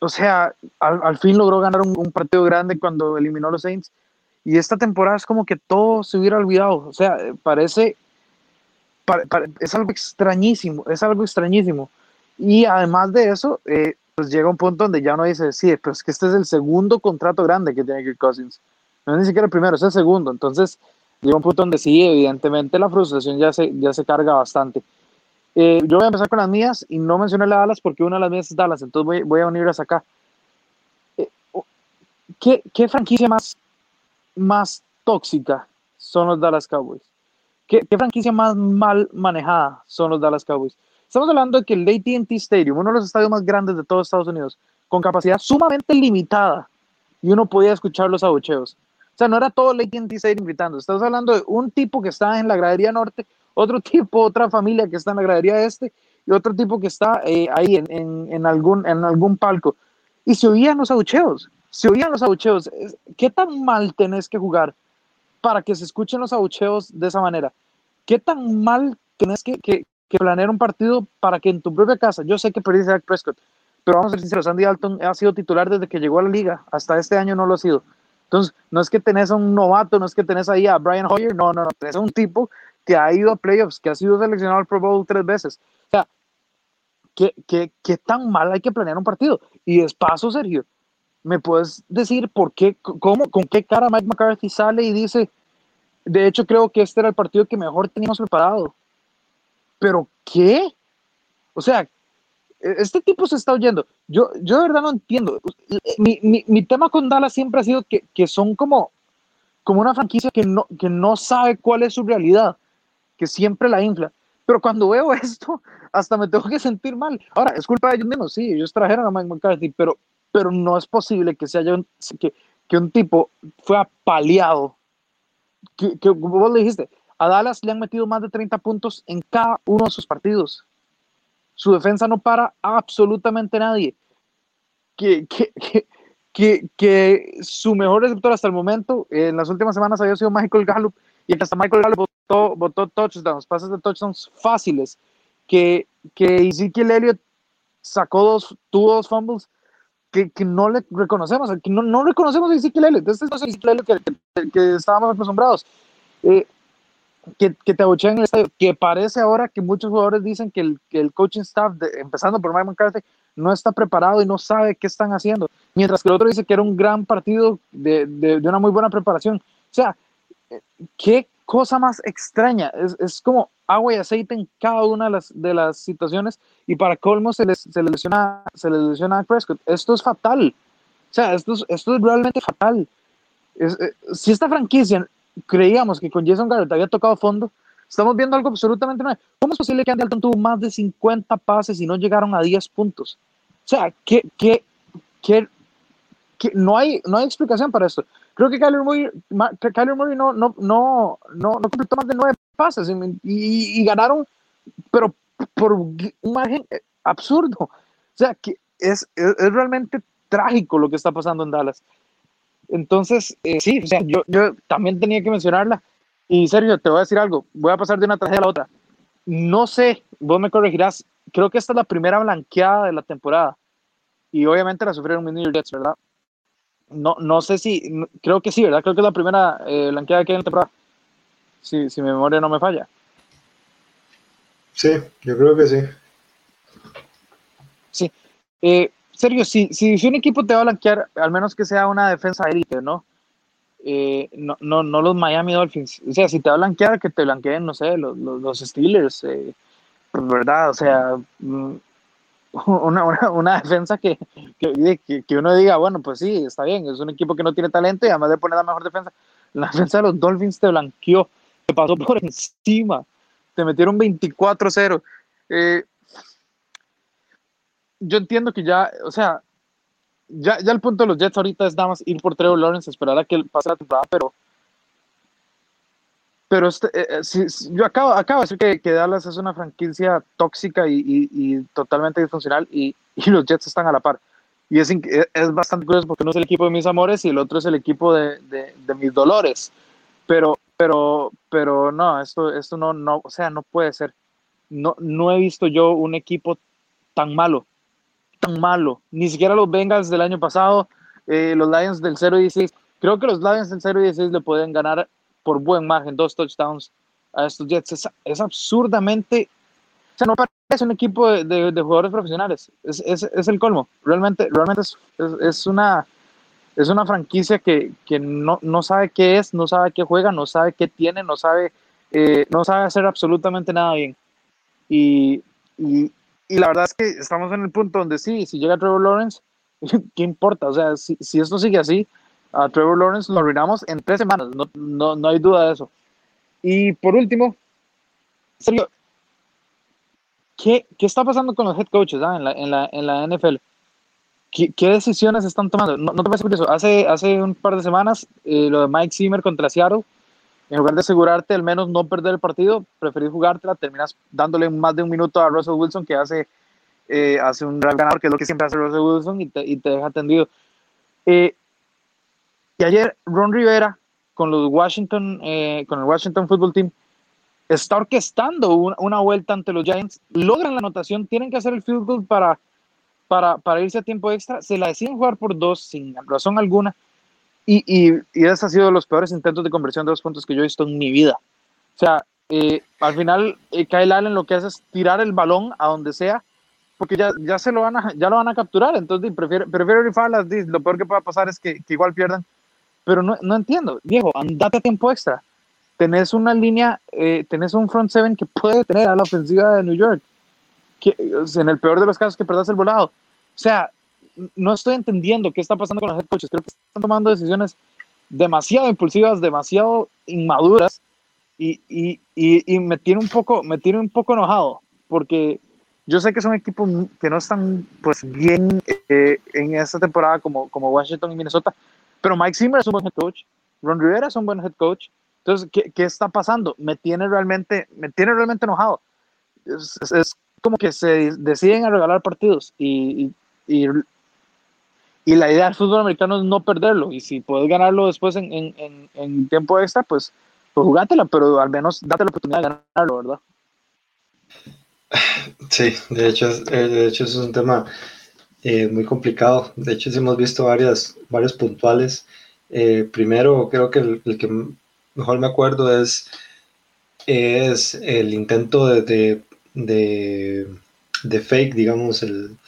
o sea, al, al, fin logró ganar un, un, partido grande cuando eliminó a los Saints. Y esta temporada es como que todo se hubiera olvidado. O sea, parece. es algo extrañísimo. Es algo extrañísimo. Y además de eso, eh, pues llega un punto donde ya uno dice: Sí, pero es que este es el segundo contrato grande que tiene Kirk Cousins. No es ni siquiera el primero, es el segundo. Entonces llega un punto donde sí, evidentemente la frustración ya se, ya se carga bastante. Eh, yo voy a empezar con las mías y no mencioné la Dallas porque una de las mías es Dallas, entonces voy, voy a unirlas acá. Eh, ¿qué, ¿qué, franquicia más, más tóxica son los Dallas Cowboys? ¿Qué, ¿Qué, franquicia más mal manejada son los Dallas Cowboys? Estamos hablando de que el ATT Stadium, uno de los estadios más grandes de todos Estados Unidos, con capacidad sumamente limitada, y uno podía escuchar los abucheos. O sea, no era todo el AT&T Stadium gritando. Estamos hablando de un tipo que está en la gradería norte, otro tipo, otra familia que está en la gradería este, y otro tipo que está eh, ahí en, en, algún, en algún palco. Y se oían los abucheos, se oían los abucheos. ¿Qué tan mal tenés que jugar para que se escuchen los abucheos de esa manera? ¿Qué tan mal tenés que, que, planear un partido para que en tu propia casa, yo sé que perdiste a Prescott, pero vamos a ser sinceros, Andy Dalton ha sido titular desde que llegó a la liga, hasta este año no lo ha sido. Entonces, no es que tenés a un novato, no es que tenés ahí a Brian Hoyer, no, no, no, tenés a un tipo que ha ido a playoffs, que ha sido seleccionado al Pro Bowl tres veces. O sea, ¿qué, qué, qué tan mal hay que planear un partido? Y despacio, Sergio, ¿me puedes decir por qué, cómo, con qué cara Mike McCarthy sale y dice, de hecho creo que este era el partido que mejor teníamos preparado? ¿Pero qué? O sea, e-, este tipo se está oyendo. Yo, yo de verdad no entiendo. Mi, mi, mi tema con Dallas siempre ha sido que, que, son como, como una franquicia que no, que no sabe cuál es su realidad, que siempre la infla. Pero cuando veo esto, hasta me tengo que sentir mal. Ahora, es culpa de ellos mismos, sí, ellos trajeron a Mike McCarthy, pero, pero no es posible que, se haya un, que, que un tipo fue apaleado. Que, que vos le dijiste, a Dallas le han metido más de 30 puntos en cada uno de sus partidos. Su defensa no para absolutamente nadie. Que, que, que, que, su mejor receptor hasta el momento, en las últimas semanas, había sido Michael Gallup, y hasta Michael Gallup votó, votó touchdowns, pases de touchdowns fáciles. Que, que Ezekiel Elliott sacó dos, tuvo dos fumbles que, que, no le reconocemos, que no, no reconocemos a Ezekiel Elliott. Este es Ezekiel Elliott que, que, que estábamos acostumbrados. Eh, que, que te abuchean en el estadio, que parece ahora que muchos jugadores dicen que el, que el coaching staff, de, empezando por Mike McCarthy, no está preparado y no sabe qué están haciendo, mientras que el otro dice que era un gran partido de, de, de una muy buena preparación. O sea, qué cosa más extraña, es, es, como agua y aceite en cada una de las, de las situaciones y para colmo se les, se les, lesiona, se les lesiona a Prescott. Esto es fatal, o sea, esto es, esto es realmente fatal. Es, eh, si esta franquicia creíamos que con Jason Garrett había tocado fondo, estamos viendo algo absolutamente nuevo. ¿Cómo es posible que Andy Dalton tuvo más de 50 pases y no llegaron a 10 puntos? O sea, que, que, que, que no, hay, no hay explicación para esto. Creo que Kyler Murray, Kyler Murray no, no, no, no, completó más de 9 pases y, y, ganaron, pero por un margen absurdo. O sea, que es, es, es realmente trágico lo que está pasando en Dallas. Entonces, eh, sí, o sea, yo, yo también tenía que mencionarla. Y Sergio, te voy a decir algo, voy a pasar de una tragedia a la otra. No sé, vos me corregirás, creo que esta es la primera blanqueada de la temporada. Y obviamente la sufrieron mis New York Jets, ¿verdad? No, no sé si, creo que sí, ¿verdad? Creo que es la primera eh, blanqueada que hay en la temporada. Si, si mi memoria no me falla. Sí, yo creo que sí. Sí. Eh, Sergio, si, si, un equipo te va a blanquear, al menos que sea una defensa élite, ¿no? Eh, no, no, no los Miami Dolphins. O sea, si te va a blanquear, que te blanqueen, no sé, los, los, los Steelers, eh, ¿verdad? O sea, mm, una, una, defensa que, que, que, uno diga, bueno, pues sí, está bien, es un equipo que no tiene talento y además de poner la mejor defensa, la defensa de los Dolphins te blanqueó, te pasó por encima, te metieron 24-0. Eh, yo entiendo que ya, o sea, ya, ya el punto de los Jets ahorita es nada más ir por Trevor Lawrence, esperar a que pase la temporada, pero pero este, eh, eh si, yo acabo, acabo de decir que, que, Dallas es una franquicia tóxica y, y, totalmente disfuncional y, y, los Jets están a la par. Y es, es bastante curioso porque uno es el equipo de mis amores y el otro es el equipo de, de, de mis dolores. Pero, pero, pero no, esto, esto no, no, o sea, no puede ser. No, no he visto yo un equipo tan malo tan malo. Ni siquiera los Bengals del año pasado, eh, los Lions del 0-16. Creo que los Lions del 0-16 le pueden ganar por buen margen, dos touchdowns a estos Jets. Es, es absurdamente. O sea, no parece un equipo de, de, de jugadores profesionales. Es, es, es, el colmo. Realmente, realmente es, una, es una franquicia que, que no, no, sabe qué es, no sabe qué juega, no sabe qué tiene, no sabe, eh, no sabe hacer absolutamente nada bien. Y, y, y la verdad es que estamos en el punto donde sí, si llega Trevor Lawrence, ¿qué importa? O sea, si, si esto sigue así, a Trevor Lawrence lo arruinamos en tres semanas, no, no, no hay duda de eso. Y por último, ¿qué, ¿qué, está pasando con los head coaches ah, en, la, en, la, en, la, NFL? ¿Qué, ¿Qué, decisiones están tomando? ¿No, no te parece curioso? Hace, hace un par de semanas, eh, lo de Mike Zimmer contra Seattle, en lugar de asegurarte al menos no perder el partido, preferís jugártela, terminas dándole más de un minuto a Russell Wilson que hace, eh, hace un gran ganador, que es lo que siempre hace Russell Wilson, y te, y te deja tendido. Eh, y ayer Ron Rivera con los Washington, eh, con el Washington Football Team, está orquestando una, vuelta ante los Giants, logran la anotación, tienen que hacer el field goal para, para, irse a tiempo extra, se la deciden jugar por dos sin razón alguna. Y, y, y ese ha sido los peores intentos de conversión de dos puntos que yo he visto en mi vida. O sea, eh, al final eh, Kyle Allen lo que hace es tirar el balón a donde sea, porque ya, ya, se lo van a, ya lo van a capturar, entonces prefiero, prefiero rifarlas, lo peor que pueda pasar es que, que igual pierdan, pero no, no, entiendo, Diego, andate a tiempo extra, tenés una línea, eh, tenés un front seven que puede tener a la ofensiva de New York, que en el peor de los casos que perdas el volado, o sea, no estoy entendiendo qué está pasando con los head coaches. Creo que están tomando decisiones demasiado impulsivas, demasiado inmaduras y, y, y, y, me tiene un poco, me tiene un poco enojado porque yo sé que son equipos que no están pues bien eh, en esta temporada como, como Washington y Minnesota, pero Mike Zimmer es un buen head coach, Ron Rivera es un buen head coach. Entonces, ¿qué, qué está pasando? Me tiene realmente, me tiene realmente enojado. Es, es, es como que se deciden a regalar partidos y, y, y y la idea del fútbol americano es no perderlo. Y si puedes ganarlo después en, en, en tiempo extra, pues, pues jugátela, pero al menos date la oportunidad de ganarlo, ¿verdad? Sí, de hecho, de hecho es un tema eh, muy complicado. De hecho, sí hemos visto varias, varios puntuales. Eh, primero, creo que el, el, que mejor me acuerdo es, es el intento de, de, de, de fake, digamos, el,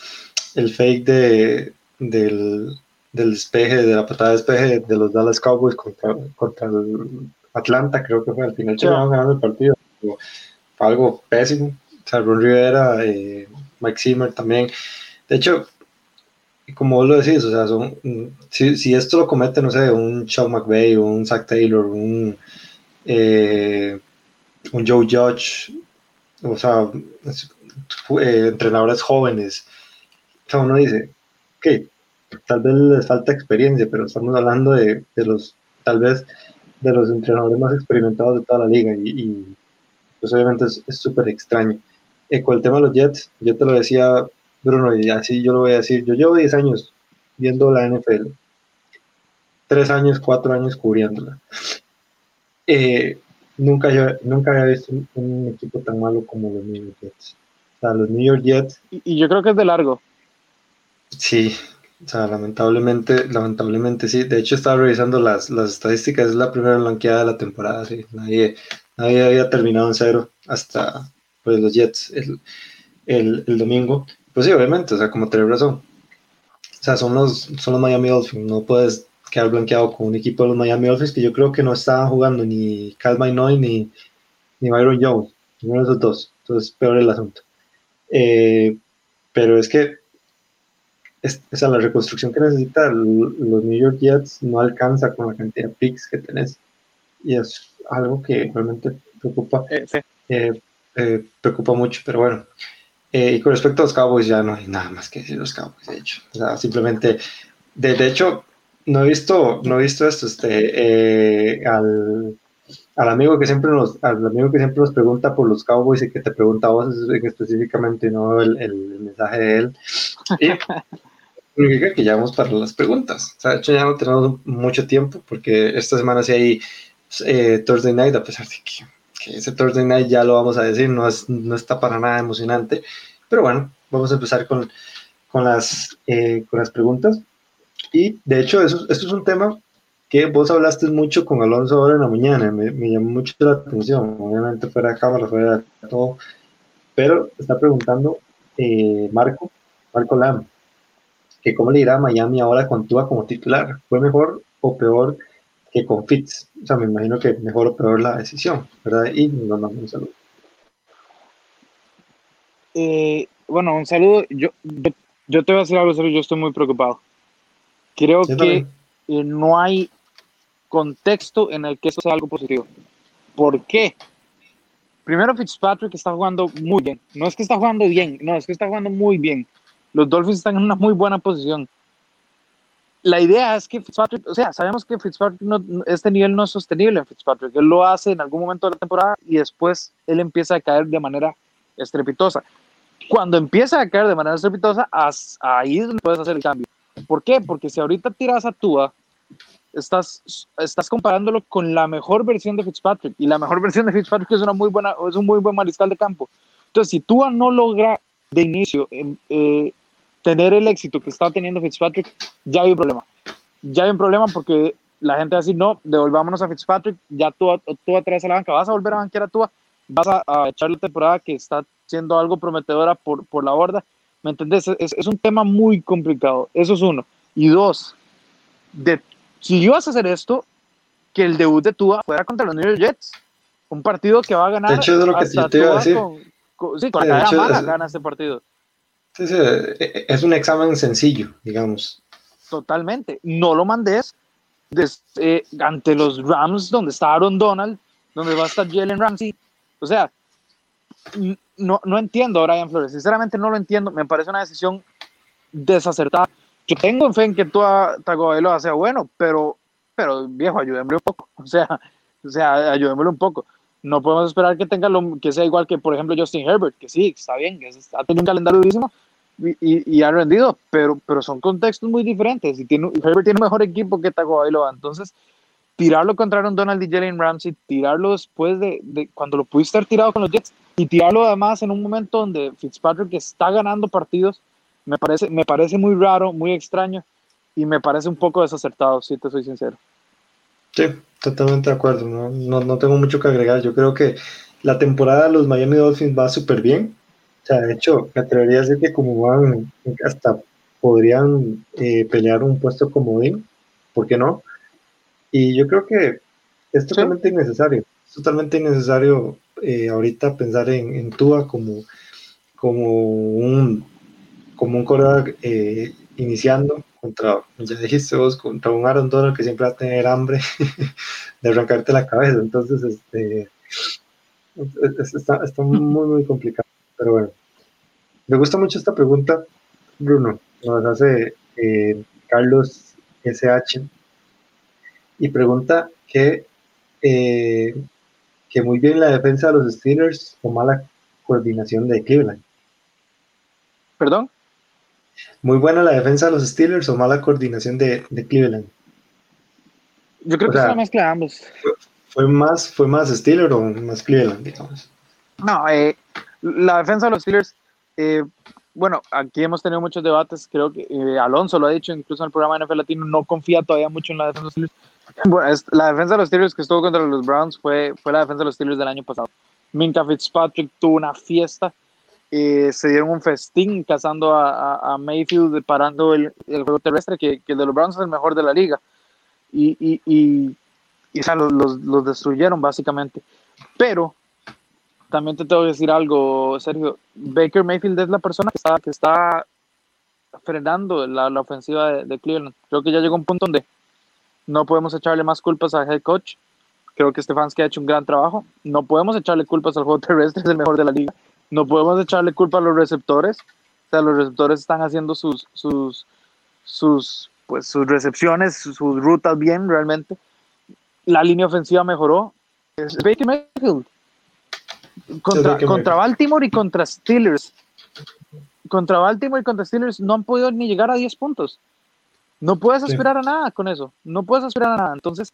el fake de, del, del despeje, de la patada de despeje de los Dallas Cowboys contra, contra el Atlanta, creo que fue al final terminaron ganando el partido. Fue algo pésimo. O sea, Ron Rivera, eh, Mike Zimmer también. De hecho, como vos lo decís, o sea, son, si, si, esto lo comete, no sé, un Sean McVay un Zach Taylor, un, eh, un Joe Judge, o sea, eh, entrenadores jóvenes, o sea, uno dice, ok, tal vez les falta experiencia, pero estamos hablando de, de los, tal vez, de los entrenadores más experimentados de toda la liga y, y pues obviamente es súper extraño. Eh, con el tema de los Jets, yo te lo decía, Bruno, y así yo lo voy a decir, yo llevo 10 años viendo la NFL, 3 años, 4 años cubriéndola. Eh, nunca, yo, nunca había visto un, un, equipo tan malo como los New York Jets. O sea, los New York Jets. Y, y yo creo que es de largo. Sí, o sea, lamentablemente, lamentablemente sí. De hecho, estaba revisando las, las estadísticas, es la primera blanqueada de la temporada, sí. Nadie, nadie había terminado en cero hasta pues, los Jets el, el, el domingo. Pues sí, obviamente, o sea, como tenés razón. O sea, son los, son los Miami Dolphins, no puedes quedar blanqueado con un equipo de los Miami Dolphins que yo creo que no estaban jugando ni Cal Noy ni, ni Byron Jones, ninguno de esos dos. Entonces, peor el asunto. Eh, pero es que es, esa la reconstrucción que necesita los New York Jets no alcanza con la cantidad de picks que tenés. Y es algo que realmente preocupa, eh, sí. eh, eh, preocupa mucho, pero bueno. Eh, y con respecto a los Cowboys, ya no hay nada más que decir los Cowboys, de hecho. O sea, simplemente, de, de hecho, no he visto, no he visto esto, este, al, al amigo que siempre nos, al amigo que siempre nos pregunta por los Cowboys y que te pregunta a vos específicamente, no el, el mensaje de él. Y significa que ya vamos para las preguntas. O sea, de hecho, ya no tenemos mucho tiempo porque esta semana sí hay eh, Thursday Night, a pesar de que, que, ese Thursday Night ya lo vamos a decir, no, es, no está para nada emocionante. Pero bueno, vamos a empezar con, con, las, eh, con las preguntas. Y de hecho, eso, esto es un tema que vos hablaste mucho con Alonso ahora en la mañana, me, me llamó mucho la atención, obviamente fuera de cámara, fuera de todo, pero está preguntando eh, Marco, Marco Lam, que cómo le irá a Miami ahora con Tua como titular. ¿Fue mejor o peor que con Fitz? O sea, me imagino que mejor o peor la decisión, ¿verdad? Y nos mandamos un saludo. Eh, bueno, un saludo. Yo, yo, yo, te voy a decir algo serio, yo estoy muy preocupado. Creo sí, que eh, no hay contexto en el que eso sea algo positivo. ¿Por qué? primero Fitzpatrick está jugando muy bien. No es que está jugando bien, no, es que está jugando muy bien. Los Dolphins están en una muy buena posición. La idea es que Fitzpatrick, o sea, sabemos que Fitzpatrick no, este nivel no es sostenible en Fitzpatrick. Él lo hace en algún momento de la temporada y después él empieza a caer de manera estrepitosa. Cuando empieza a caer de manera estrepitosa, ahí es donde puedes hacer el cambio. ¿Por qué? Porque si ahorita tiras a Tua, estás, estás comparándolo con la mejor versión de Fitzpatrick y la mejor versión de Fitzpatrick es una muy buena es un muy buen mariscal de campo entonces si Tua no logra de inicio eh, tener el éxito que está teniendo Fitzpatrick ya hay un problema ya hay un problema porque la gente va a decir no devolvámonos a Fitzpatrick ya Tua, Tua traes a la banca vas a volver a banquear a Tua vas a, echar la temporada que está siendo algo prometedora por, por la borda ¿me entendés? Es, es un tema muy complicado eso es uno y dos de si ibas a hacer esto, que el debut de Tua fuera contra los New York Jets. Un partido que va a ganar. De hecho, es lo que te iba a decir. sí, con la mala gana este partido. Sí, sí, e, e, es un examen sencillo, digamos. Totalmente. No lo mandes desde, ante los Rams, donde está Aaron Donald, donde va a estar Jalen Ramsey. O sea, no, no entiendo a Brian Flores. Sinceramente, no lo entiendo. Me parece una decisión desacertada yo tengo fe en que tú Tagovailoa sea bueno, pero, pero viejo, ayúdenme un poco. O sea, o sea, ayúdenme un poco. No podemos esperar que tenga lo que sea igual que, por ejemplo, Justin Herbert, que sí, está bien, que ha tenido un calendario durísimo y, y, ha rendido, pero, pero son contextos muy diferentes. Y tiene, Herbert tiene mejor equipo que Tagovailoa, entonces tirarlo contra un Donald y Jalen Ramsey, tirarlo después de, cuando lo pudiste estar tirado con los Jets y tirarlo además en un momento donde Fitzpatrick está ganando partidos me parece, me parece muy raro, muy extraño y me parece un poco desacertado, si te soy sincero. Sí, totalmente de acuerdo. No, no, tengo mucho que agregar. Yo creo que la temporada de los Miami Dolphins va súper bien. O sea, de hecho, me atrevería a decir que como van, hasta podrían eh, pelear un puesto comodín. ¿Por qué no? Y yo creo que es totalmente innecesario. Es totalmente innecesario eh, ahorita pensar en, en Tua como, como un como un coreback eh, iniciando contra, ya dijiste vos, contra un Aaron Donald que siempre va a tener hambre de arrancarte la cabeza. Entonces, este, está, está muy, muy complicado. Pero bueno, me gusta mucho esta pregunta, Bruno. Nos hace eh, Carlos SH y pregunta que, eh, que muy bien la defensa de los Steelers o mala coordinación de Cleveland. ¿Perdón? Muy buena la defensa de los Steelers o mala coordinación de, de Cleveland. Yo creo que es una mezcla de ambos. Fue, más, ¿Fue más Steelers o más Cleveland, digamos? No, eh, la defensa de los Steelers, eh, bueno, aquí hemos tenido muchos debates, creo que eh, Alonso lo ha dicho incluso en el programa NFL Latino, no confía todavía mucho en la defensa de los Steelers. Bueno, la defensa de los Steelers que estuvo contra los Browns fue, fue la defensa de los Steelers del año pasado. Minka Fitzpatrick tuvo una fiesta eh, se dieron un festín cazando a, a, Mayfield, parando el, el, juego terrestre, que, que, el de los Browns es el mejor de la liga. Y, y, y, y los, los, los, destruyeron básicamente. Pero también te tengo que decir algo, Sergio. Baker Mayfield es la persona que está, frenando la, ofensiva de, Cleveland. Creo que ya llegó un punto donde no podemos echarle más culpas al head coach. Creo que Stefanski ha hecho un gran trabajo. No podemos echarle culpas al juego terrestre, es el mejor de la liga no podemos echarle culpa a los receptores. O sea, los receptores están haciendo sus, sus, sus, pues, sus recepciones, sus, rutas bien realmente. La línea ofensiva mejoró. Baker Mayfield. Contra, contra Baltimore y contra Steelers. Contra Baltimore y contra Steelers no han podido ni llegar a 10 puntos. No puedes aspirar a nada con eso. No puedes aspirar a nada. Entonces,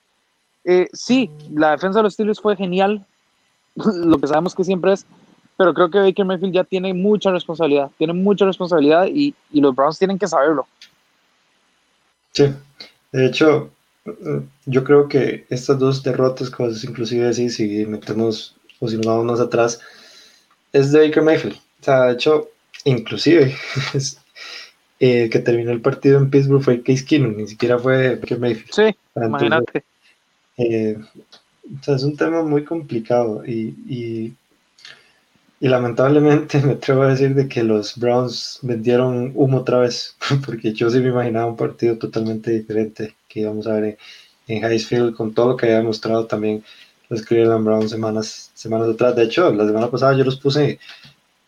eh, sí, la defensa de los Steelers fue genial. Lo que sabemos que siempre es pero creo que Baker Mayfield ya tiene mucha responsabilidad, tiene mucha responsabilidad y, y, los Browns tienen que saberlo. Sí, de hecho, yo creo que estas dos derrotas, como inclusive así, si metemos o si nos vamos más atrás, es de Baker Mayfield. O sea, de hecho, inclusive, eh, que terminó el partido en Pittsburgh fue Case Keenum, ni siquiera fue Baker Mayfield. Sí, imagínate. Eh, o sea, es un tema muy complicado y, y y lamentablemente me atrevo a decir de que los Browns vendieron humo otra vez, porque yo sí me imaginaba un partido totalmente diferente que íbamos a ver en, en Highfield con todo lo que había mostrado también los Cleveland Browns semanas, semanas atrás. De hecho, la semana pasada yo los puse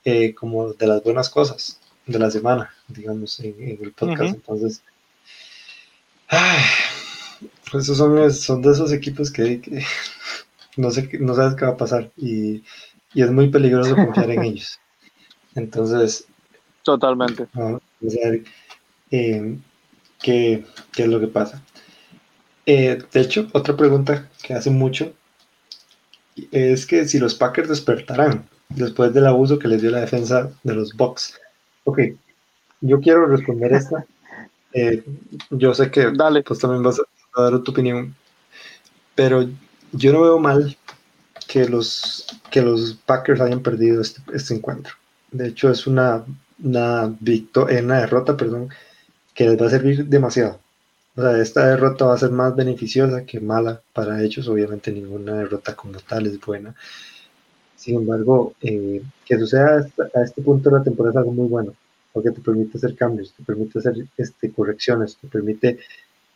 eh, como de las buenas cosas de la semana, digamos, en, el podcast. Entonces, esos son, son de esos equipos que, no, sé, no sabes qué va a pasar y, y es muy peligroso confiar en ellos. Entonces, totalmente. Vamos a ver eh, qué, qué, es lo que pasa. Eh, de hecho, otra pregunta que hace mucho es que si los Packers despertarán después del abuso que les dio la defensa de los Bucks. Ok, yo quiero responder esta. Eh, yo sé que Dale. pues también vas a dar tu opinión, pero yo no veo mal que los, que los Packers hayan perdido este, este encuentro. De hecho, es una, una, victoria, una derrota perdón, que les va a servir demasiado. O sea, esta derrota va a ser más beneficiosa que mala para ellos. Obviamente ninguna derrota como tal es buena. Sin embargo, eh, que suceda a este punto de la temporada es algo muy bueno, porque te permite hacer cambios, te permite hacer este, correcciones, te permite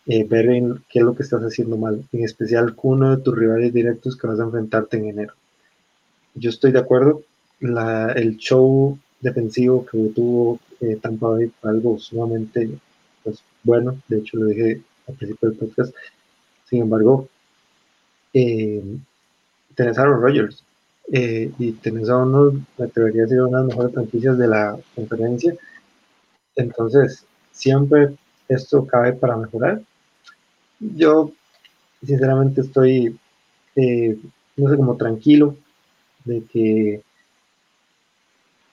eh, ver en qué es lo que estás haciendo mal, en especial con uno de tus rivales directos que vas a enfrentarte en enero. Yo estoy de acuerdo, el show defensivo que tuvo eh, fue algo sumamente pues, bueno, de hecho lo dije al principio del podcast. Sin embargo, eh, tenés a Aaron Rodgers eh, y tenés a uno, me atrevería a ser una de las mejores franquicias de la conferencia. Entonces, siempre esto cabe para mejorar. Yo, sinceramente, estoy, eh, no sé, como tranquilo de que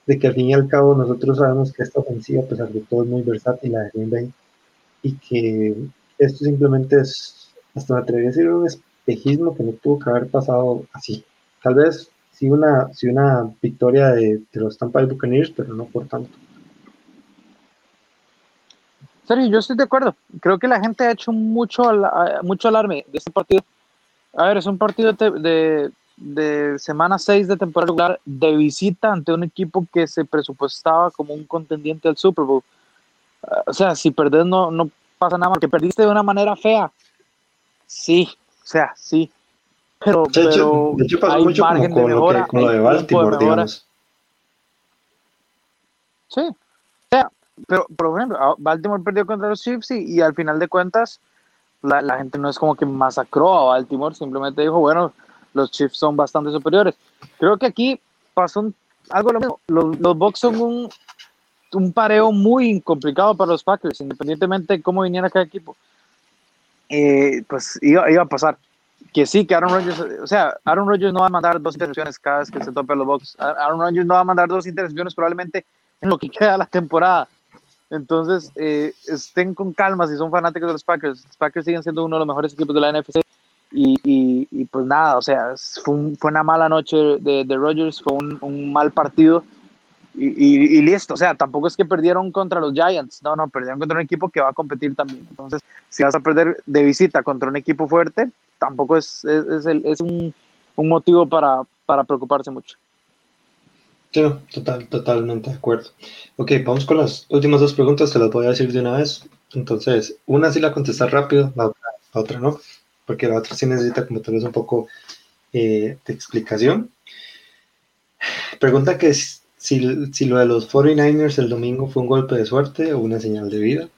de que al fin y al cabo nosotros sabemos que esta ofensiva, a pesar de todo, es muy versátil la de Green Bay y que esto simplemente es, hasta me atrevería a decir, un espejismo que no tuvo que haber pasado así. Tal vez sí una, sí una victoria de, los Tampa Bay Buccaneers, pero no por tanto. Sergio, yo estoy de acuerdo. Creo que la gente ha hecho mucho, mucho alarme de este partido. A ver, es un partido de, de semana 6 de temporada regular de visita ante un equipo que se presupuestaba como un contendiente al Super Bowl. O sea, si perdés no, no pasa nada, porque perdiste de una manera fea. Sí, o sea, sí. Pero, de hecho, de hecho pasó mucho como con, lo, que, con lo de Baltimore, digamos. Sí, o sea, pero por ejemplo, ah, Baltimore perdió contra los Chiefs y, y al final de cuentas la, la, gente no es como que masacró a Baltimore, simplemente dijo, bueno, los Chiefs son bastante superiores. Creo que aquí pasó algo lo mismo. Los, los Bucks son un, un pareo muy complicado para los Packers, independientemente de cómo viniera cada equipo. Eh, pues iba, iba, a pasar. Que sí, que Aaron Rodgers, o sea, Aaron Rodgers no va a mandar dos intercepciones cada vez que se tope los Bucks. Aaron Rodgers no va a mandar dos intercepciones probablemente en lo que queda de la temporada. Entonces, eh, estén con calma si son fanáticos de los Packers. Los Packers siguen siendo uno de los mejores equipos de la NFC y, y, pues nada, o sea, fue, fue una mala noche de, de Rodgers, fue un, un mal partido y, listo. O sea, tampoco es que perdieron contra los Giants, no, no, perdieron contra un equipo que va a competir también. Entonces, si vas a perder de visita contra un equipo fuerte, tampoco es, es, es, es un, un, motivo para, para preocuparse mucho. Sí, total, totalmente de acuerdo. Ok, vamos con las últimas dos preguntas, te las voy a decir de una vez. Entonces, una sí la contestas rápido, la otra, la otra no porque la otra sí necesita como tal vez un poco eh, de explicación. Pregunta que si, si lo de los 49ers el domingo fue un golpe de suerte o una señal de vida.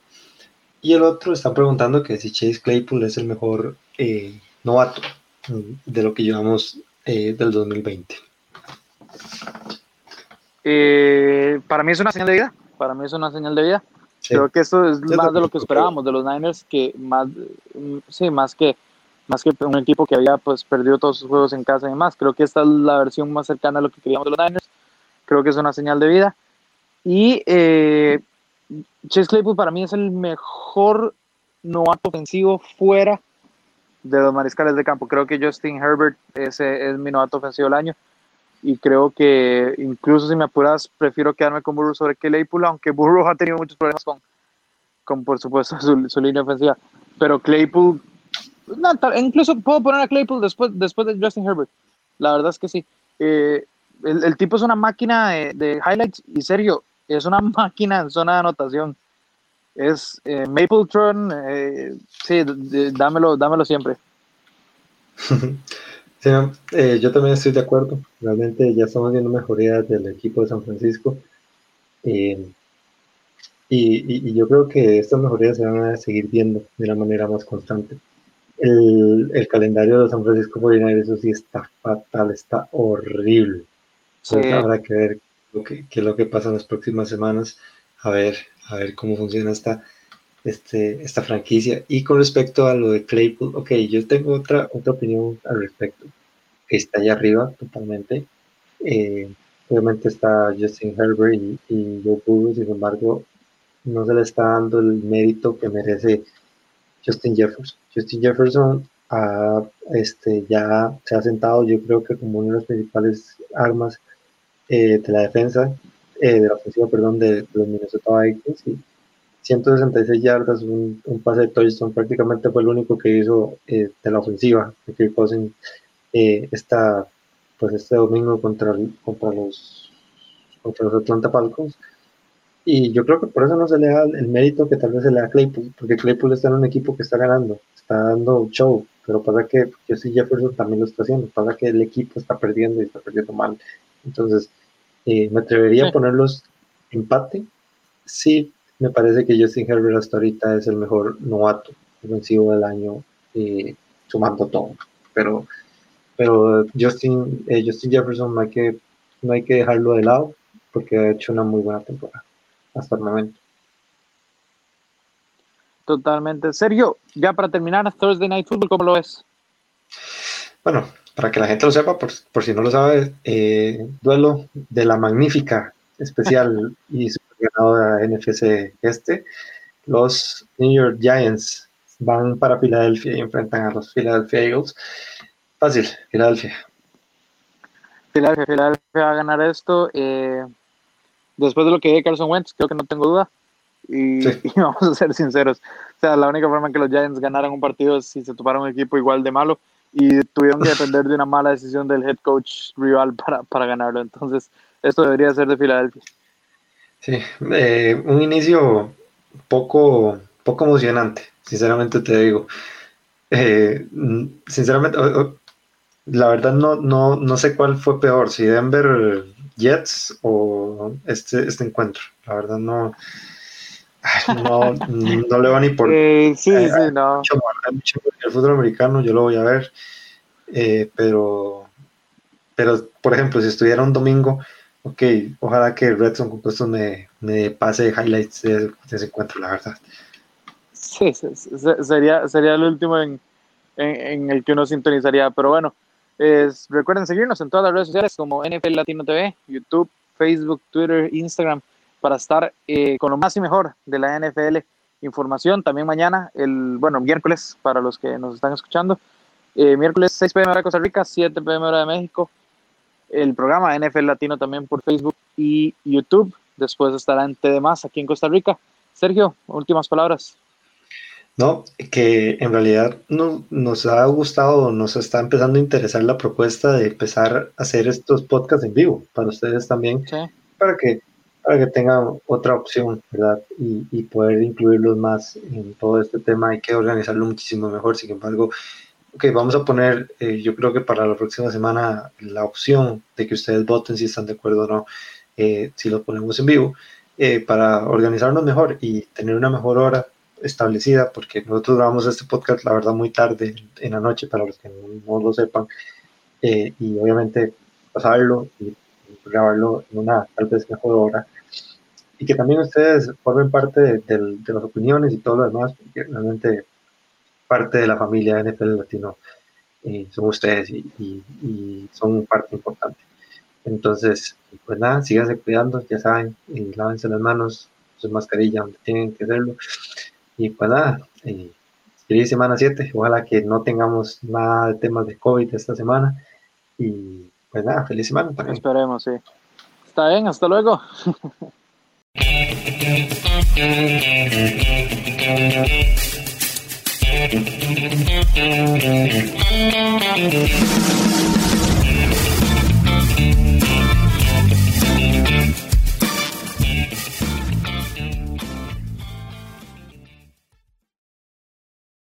Y el otro está preguntando que si Chase Claypool es el mejor eh, novato de lo que llevamos eh, del 2020. para mí es una señal de vida. Para mí es una señal de vida. Creo que eso es más de lo que esperábamos de los Niners, que más, sí, más que más que un equipo que había pues perdido todos sus juegos en casa y demás. Creo que esta es la versión más cercana a lo que queríamos de los Niners. Creo que es una señal de vida. Y eh, Chase Claypool para mí es el mejor novato ofensivo fuera de los mariscales de campo. Creo que Justin Herbert es, es mi novato ofensivo del año. Y creo que incluso si me apuras, prefiero quedarme con Burrow sobre Claypool, aunque Burrow ha tenido muchos problemas con, con por supuesto, su, su línea ofensiva. Pero Claypool incluso puedo poner a Claypool después, después de Justin Herbert. La verdad es que sí. Eh, el, tipo es una máquina de, highlights y serio, es una máquina en zona de anotación. Es eh, Mapletron, eh, sí, dámelo, dámelo siempre. eh, yo también estoy de acuerdo. Realmente ya estamos viendo mejorías del equipo de San Francisco. Eh, y, yo creo que estas mejorías se van a seguir viendo de una manera más constante. El, el calendario de San Francisco 49 eso sí está fatal, está horrible. Habrá que ver lo que, qué es lo que pasa en las próximas semanas, a ver, a ver cómo funciona esta, este, esta franquicia. Y con respecto a lo de Claypool, ok, yo tengo otra, otra opinión al respecto, que está allá arriba totalmente. Eh, obviamente está Justin Herbert y, y Joe Burrow, sin embargo, no se le está dando el mérito que merece Justin Jefferson. Justin Jefferson este, ya se ha sentado, yo creo que como una de las principales armas eh, de la defensa, eh, de la ofensiva, perdón, de, los Minnesota Vikings. Y 166 yardas, un, pase de touchdown, prácticamente fue el único que hizo eh, de la ofensiva. Que Cousins está, pues este domingo contra, contra los contra los Atlanta Falcons y yo creo que por eso no se le da el mérito que tal vez se le da a Claypool, porque Claypool está en un equipo que está ganando, está dando show, pero pasa que yo sí Jefferson también lo está haciendo, pasa que el equipo está perdiendo y está perdiendo mal. Entonces, eh, me atrevería a ponerlos empate. Sí, me parece que Justin Herbert hasta ahorita es el mejor novato ofensivo del año, eh, sumando todo. Pero, pero Justin, eh, Justin Jefferson no hay, que, no hay que dejarlo de lado porque ha hecho una muy buena temporada hasta el momento. Totalmente. Sergio, ya para terminar, Thursday Night Football, ¿cómo lo ves? Bueno, para que la gente lo sepa, por, si no lo sabe, eh, duelo de la magnífica especial y ganadora NFC este, los New York Giants van para Filadelfia y enfrentan a los Philadelphia Eagles. Fácil, Filadelfia. Filadelfia, Filadelfia va a ganar esto. Eh, después de lo que dije Carson Wentz, creo que no tengo duda. Y, vamos a ser sinceros. O sea, la única forma en que los Giants ganaran un partido es si se toparon un equipo igual de malo y tuvieron que depender de una mala decisión del head coach rival para, para ganarlo. Entonces, esto debería ser de Filadelfia. Sí, eh, un inicio poco, poco emocionante, sinceramente te digo. Eh, sinceramente, la verdad no, no, no sé cuál fue peor, si Denver Jets o este, este encuentro. La verdad no, no, no le va ni por... Eh, sí, sí, no. el fútbol americano yo lo voy a ver, eh, pero, pero, por ejemplo, si estuviera un domingo, ok, ojalá que Redson Compuesto me, me pase highlights de, ese encuentro, la verdad. Sí, sería, sería el último en, en, el que uno sintonizaría, pero bueno, es, recuerden seguirnos en todas las redes sociales como NFL Latino TV, YouTube, Facebook, Twitter, Instagram para estar eh, con lo más y mejor de la NFL. Información también mañana, el bueno, miércoles para los que nos están escuchando. Eh, miércoles 6 pm hora Costa Rica, 7 pm hora de México. El programa NFL Latino también por Facebook y YouTube. Después estará en TD Más aquí en Costa Rica. Sergio, últimas palabras. No, que en realidad no, nos ha gustado, nos está empezando a interesar la propuesta de empezar a hacer estos podcasts en vivo para ustedes también, para que para que tengan otra opción, ¿verdad? Y, poder incluirlos más en todo este tema. Hay que organizarlo muchísimo mejor. Sin embargo, ok, vamos a poner, eh, yo creo que para la próxima semana, la opción de que ustedes voten si están de acuerdo o no, eh, si lo ponemos en vivo, eh, para organizarnos mejor y tener una mejor hora establecida, porque nosotros grabamos este podcast, la verdad, muy tarde en la noche, para los que no, lo sepan, y obviamente pasarlo y grabarlo en una tal vez mejor hora. Y que también ustedes formen parte de, las opiniones y todo lo demás, porque realmente parte de la familia NFL Latino eh, son ustedes y, son parte importante. Entonces, pues nada, síganse cuidando, ya saben, y lávense las manos, su mascarilla donde tienen que hacerlo. Y pues nada, eh, feliz semana 7. Ojalá que no tengamos nada de temas de COVID esta semana. Y pues nada, feliz semana también. Esperemos, sí. Está bien, hasta luego. Thank you.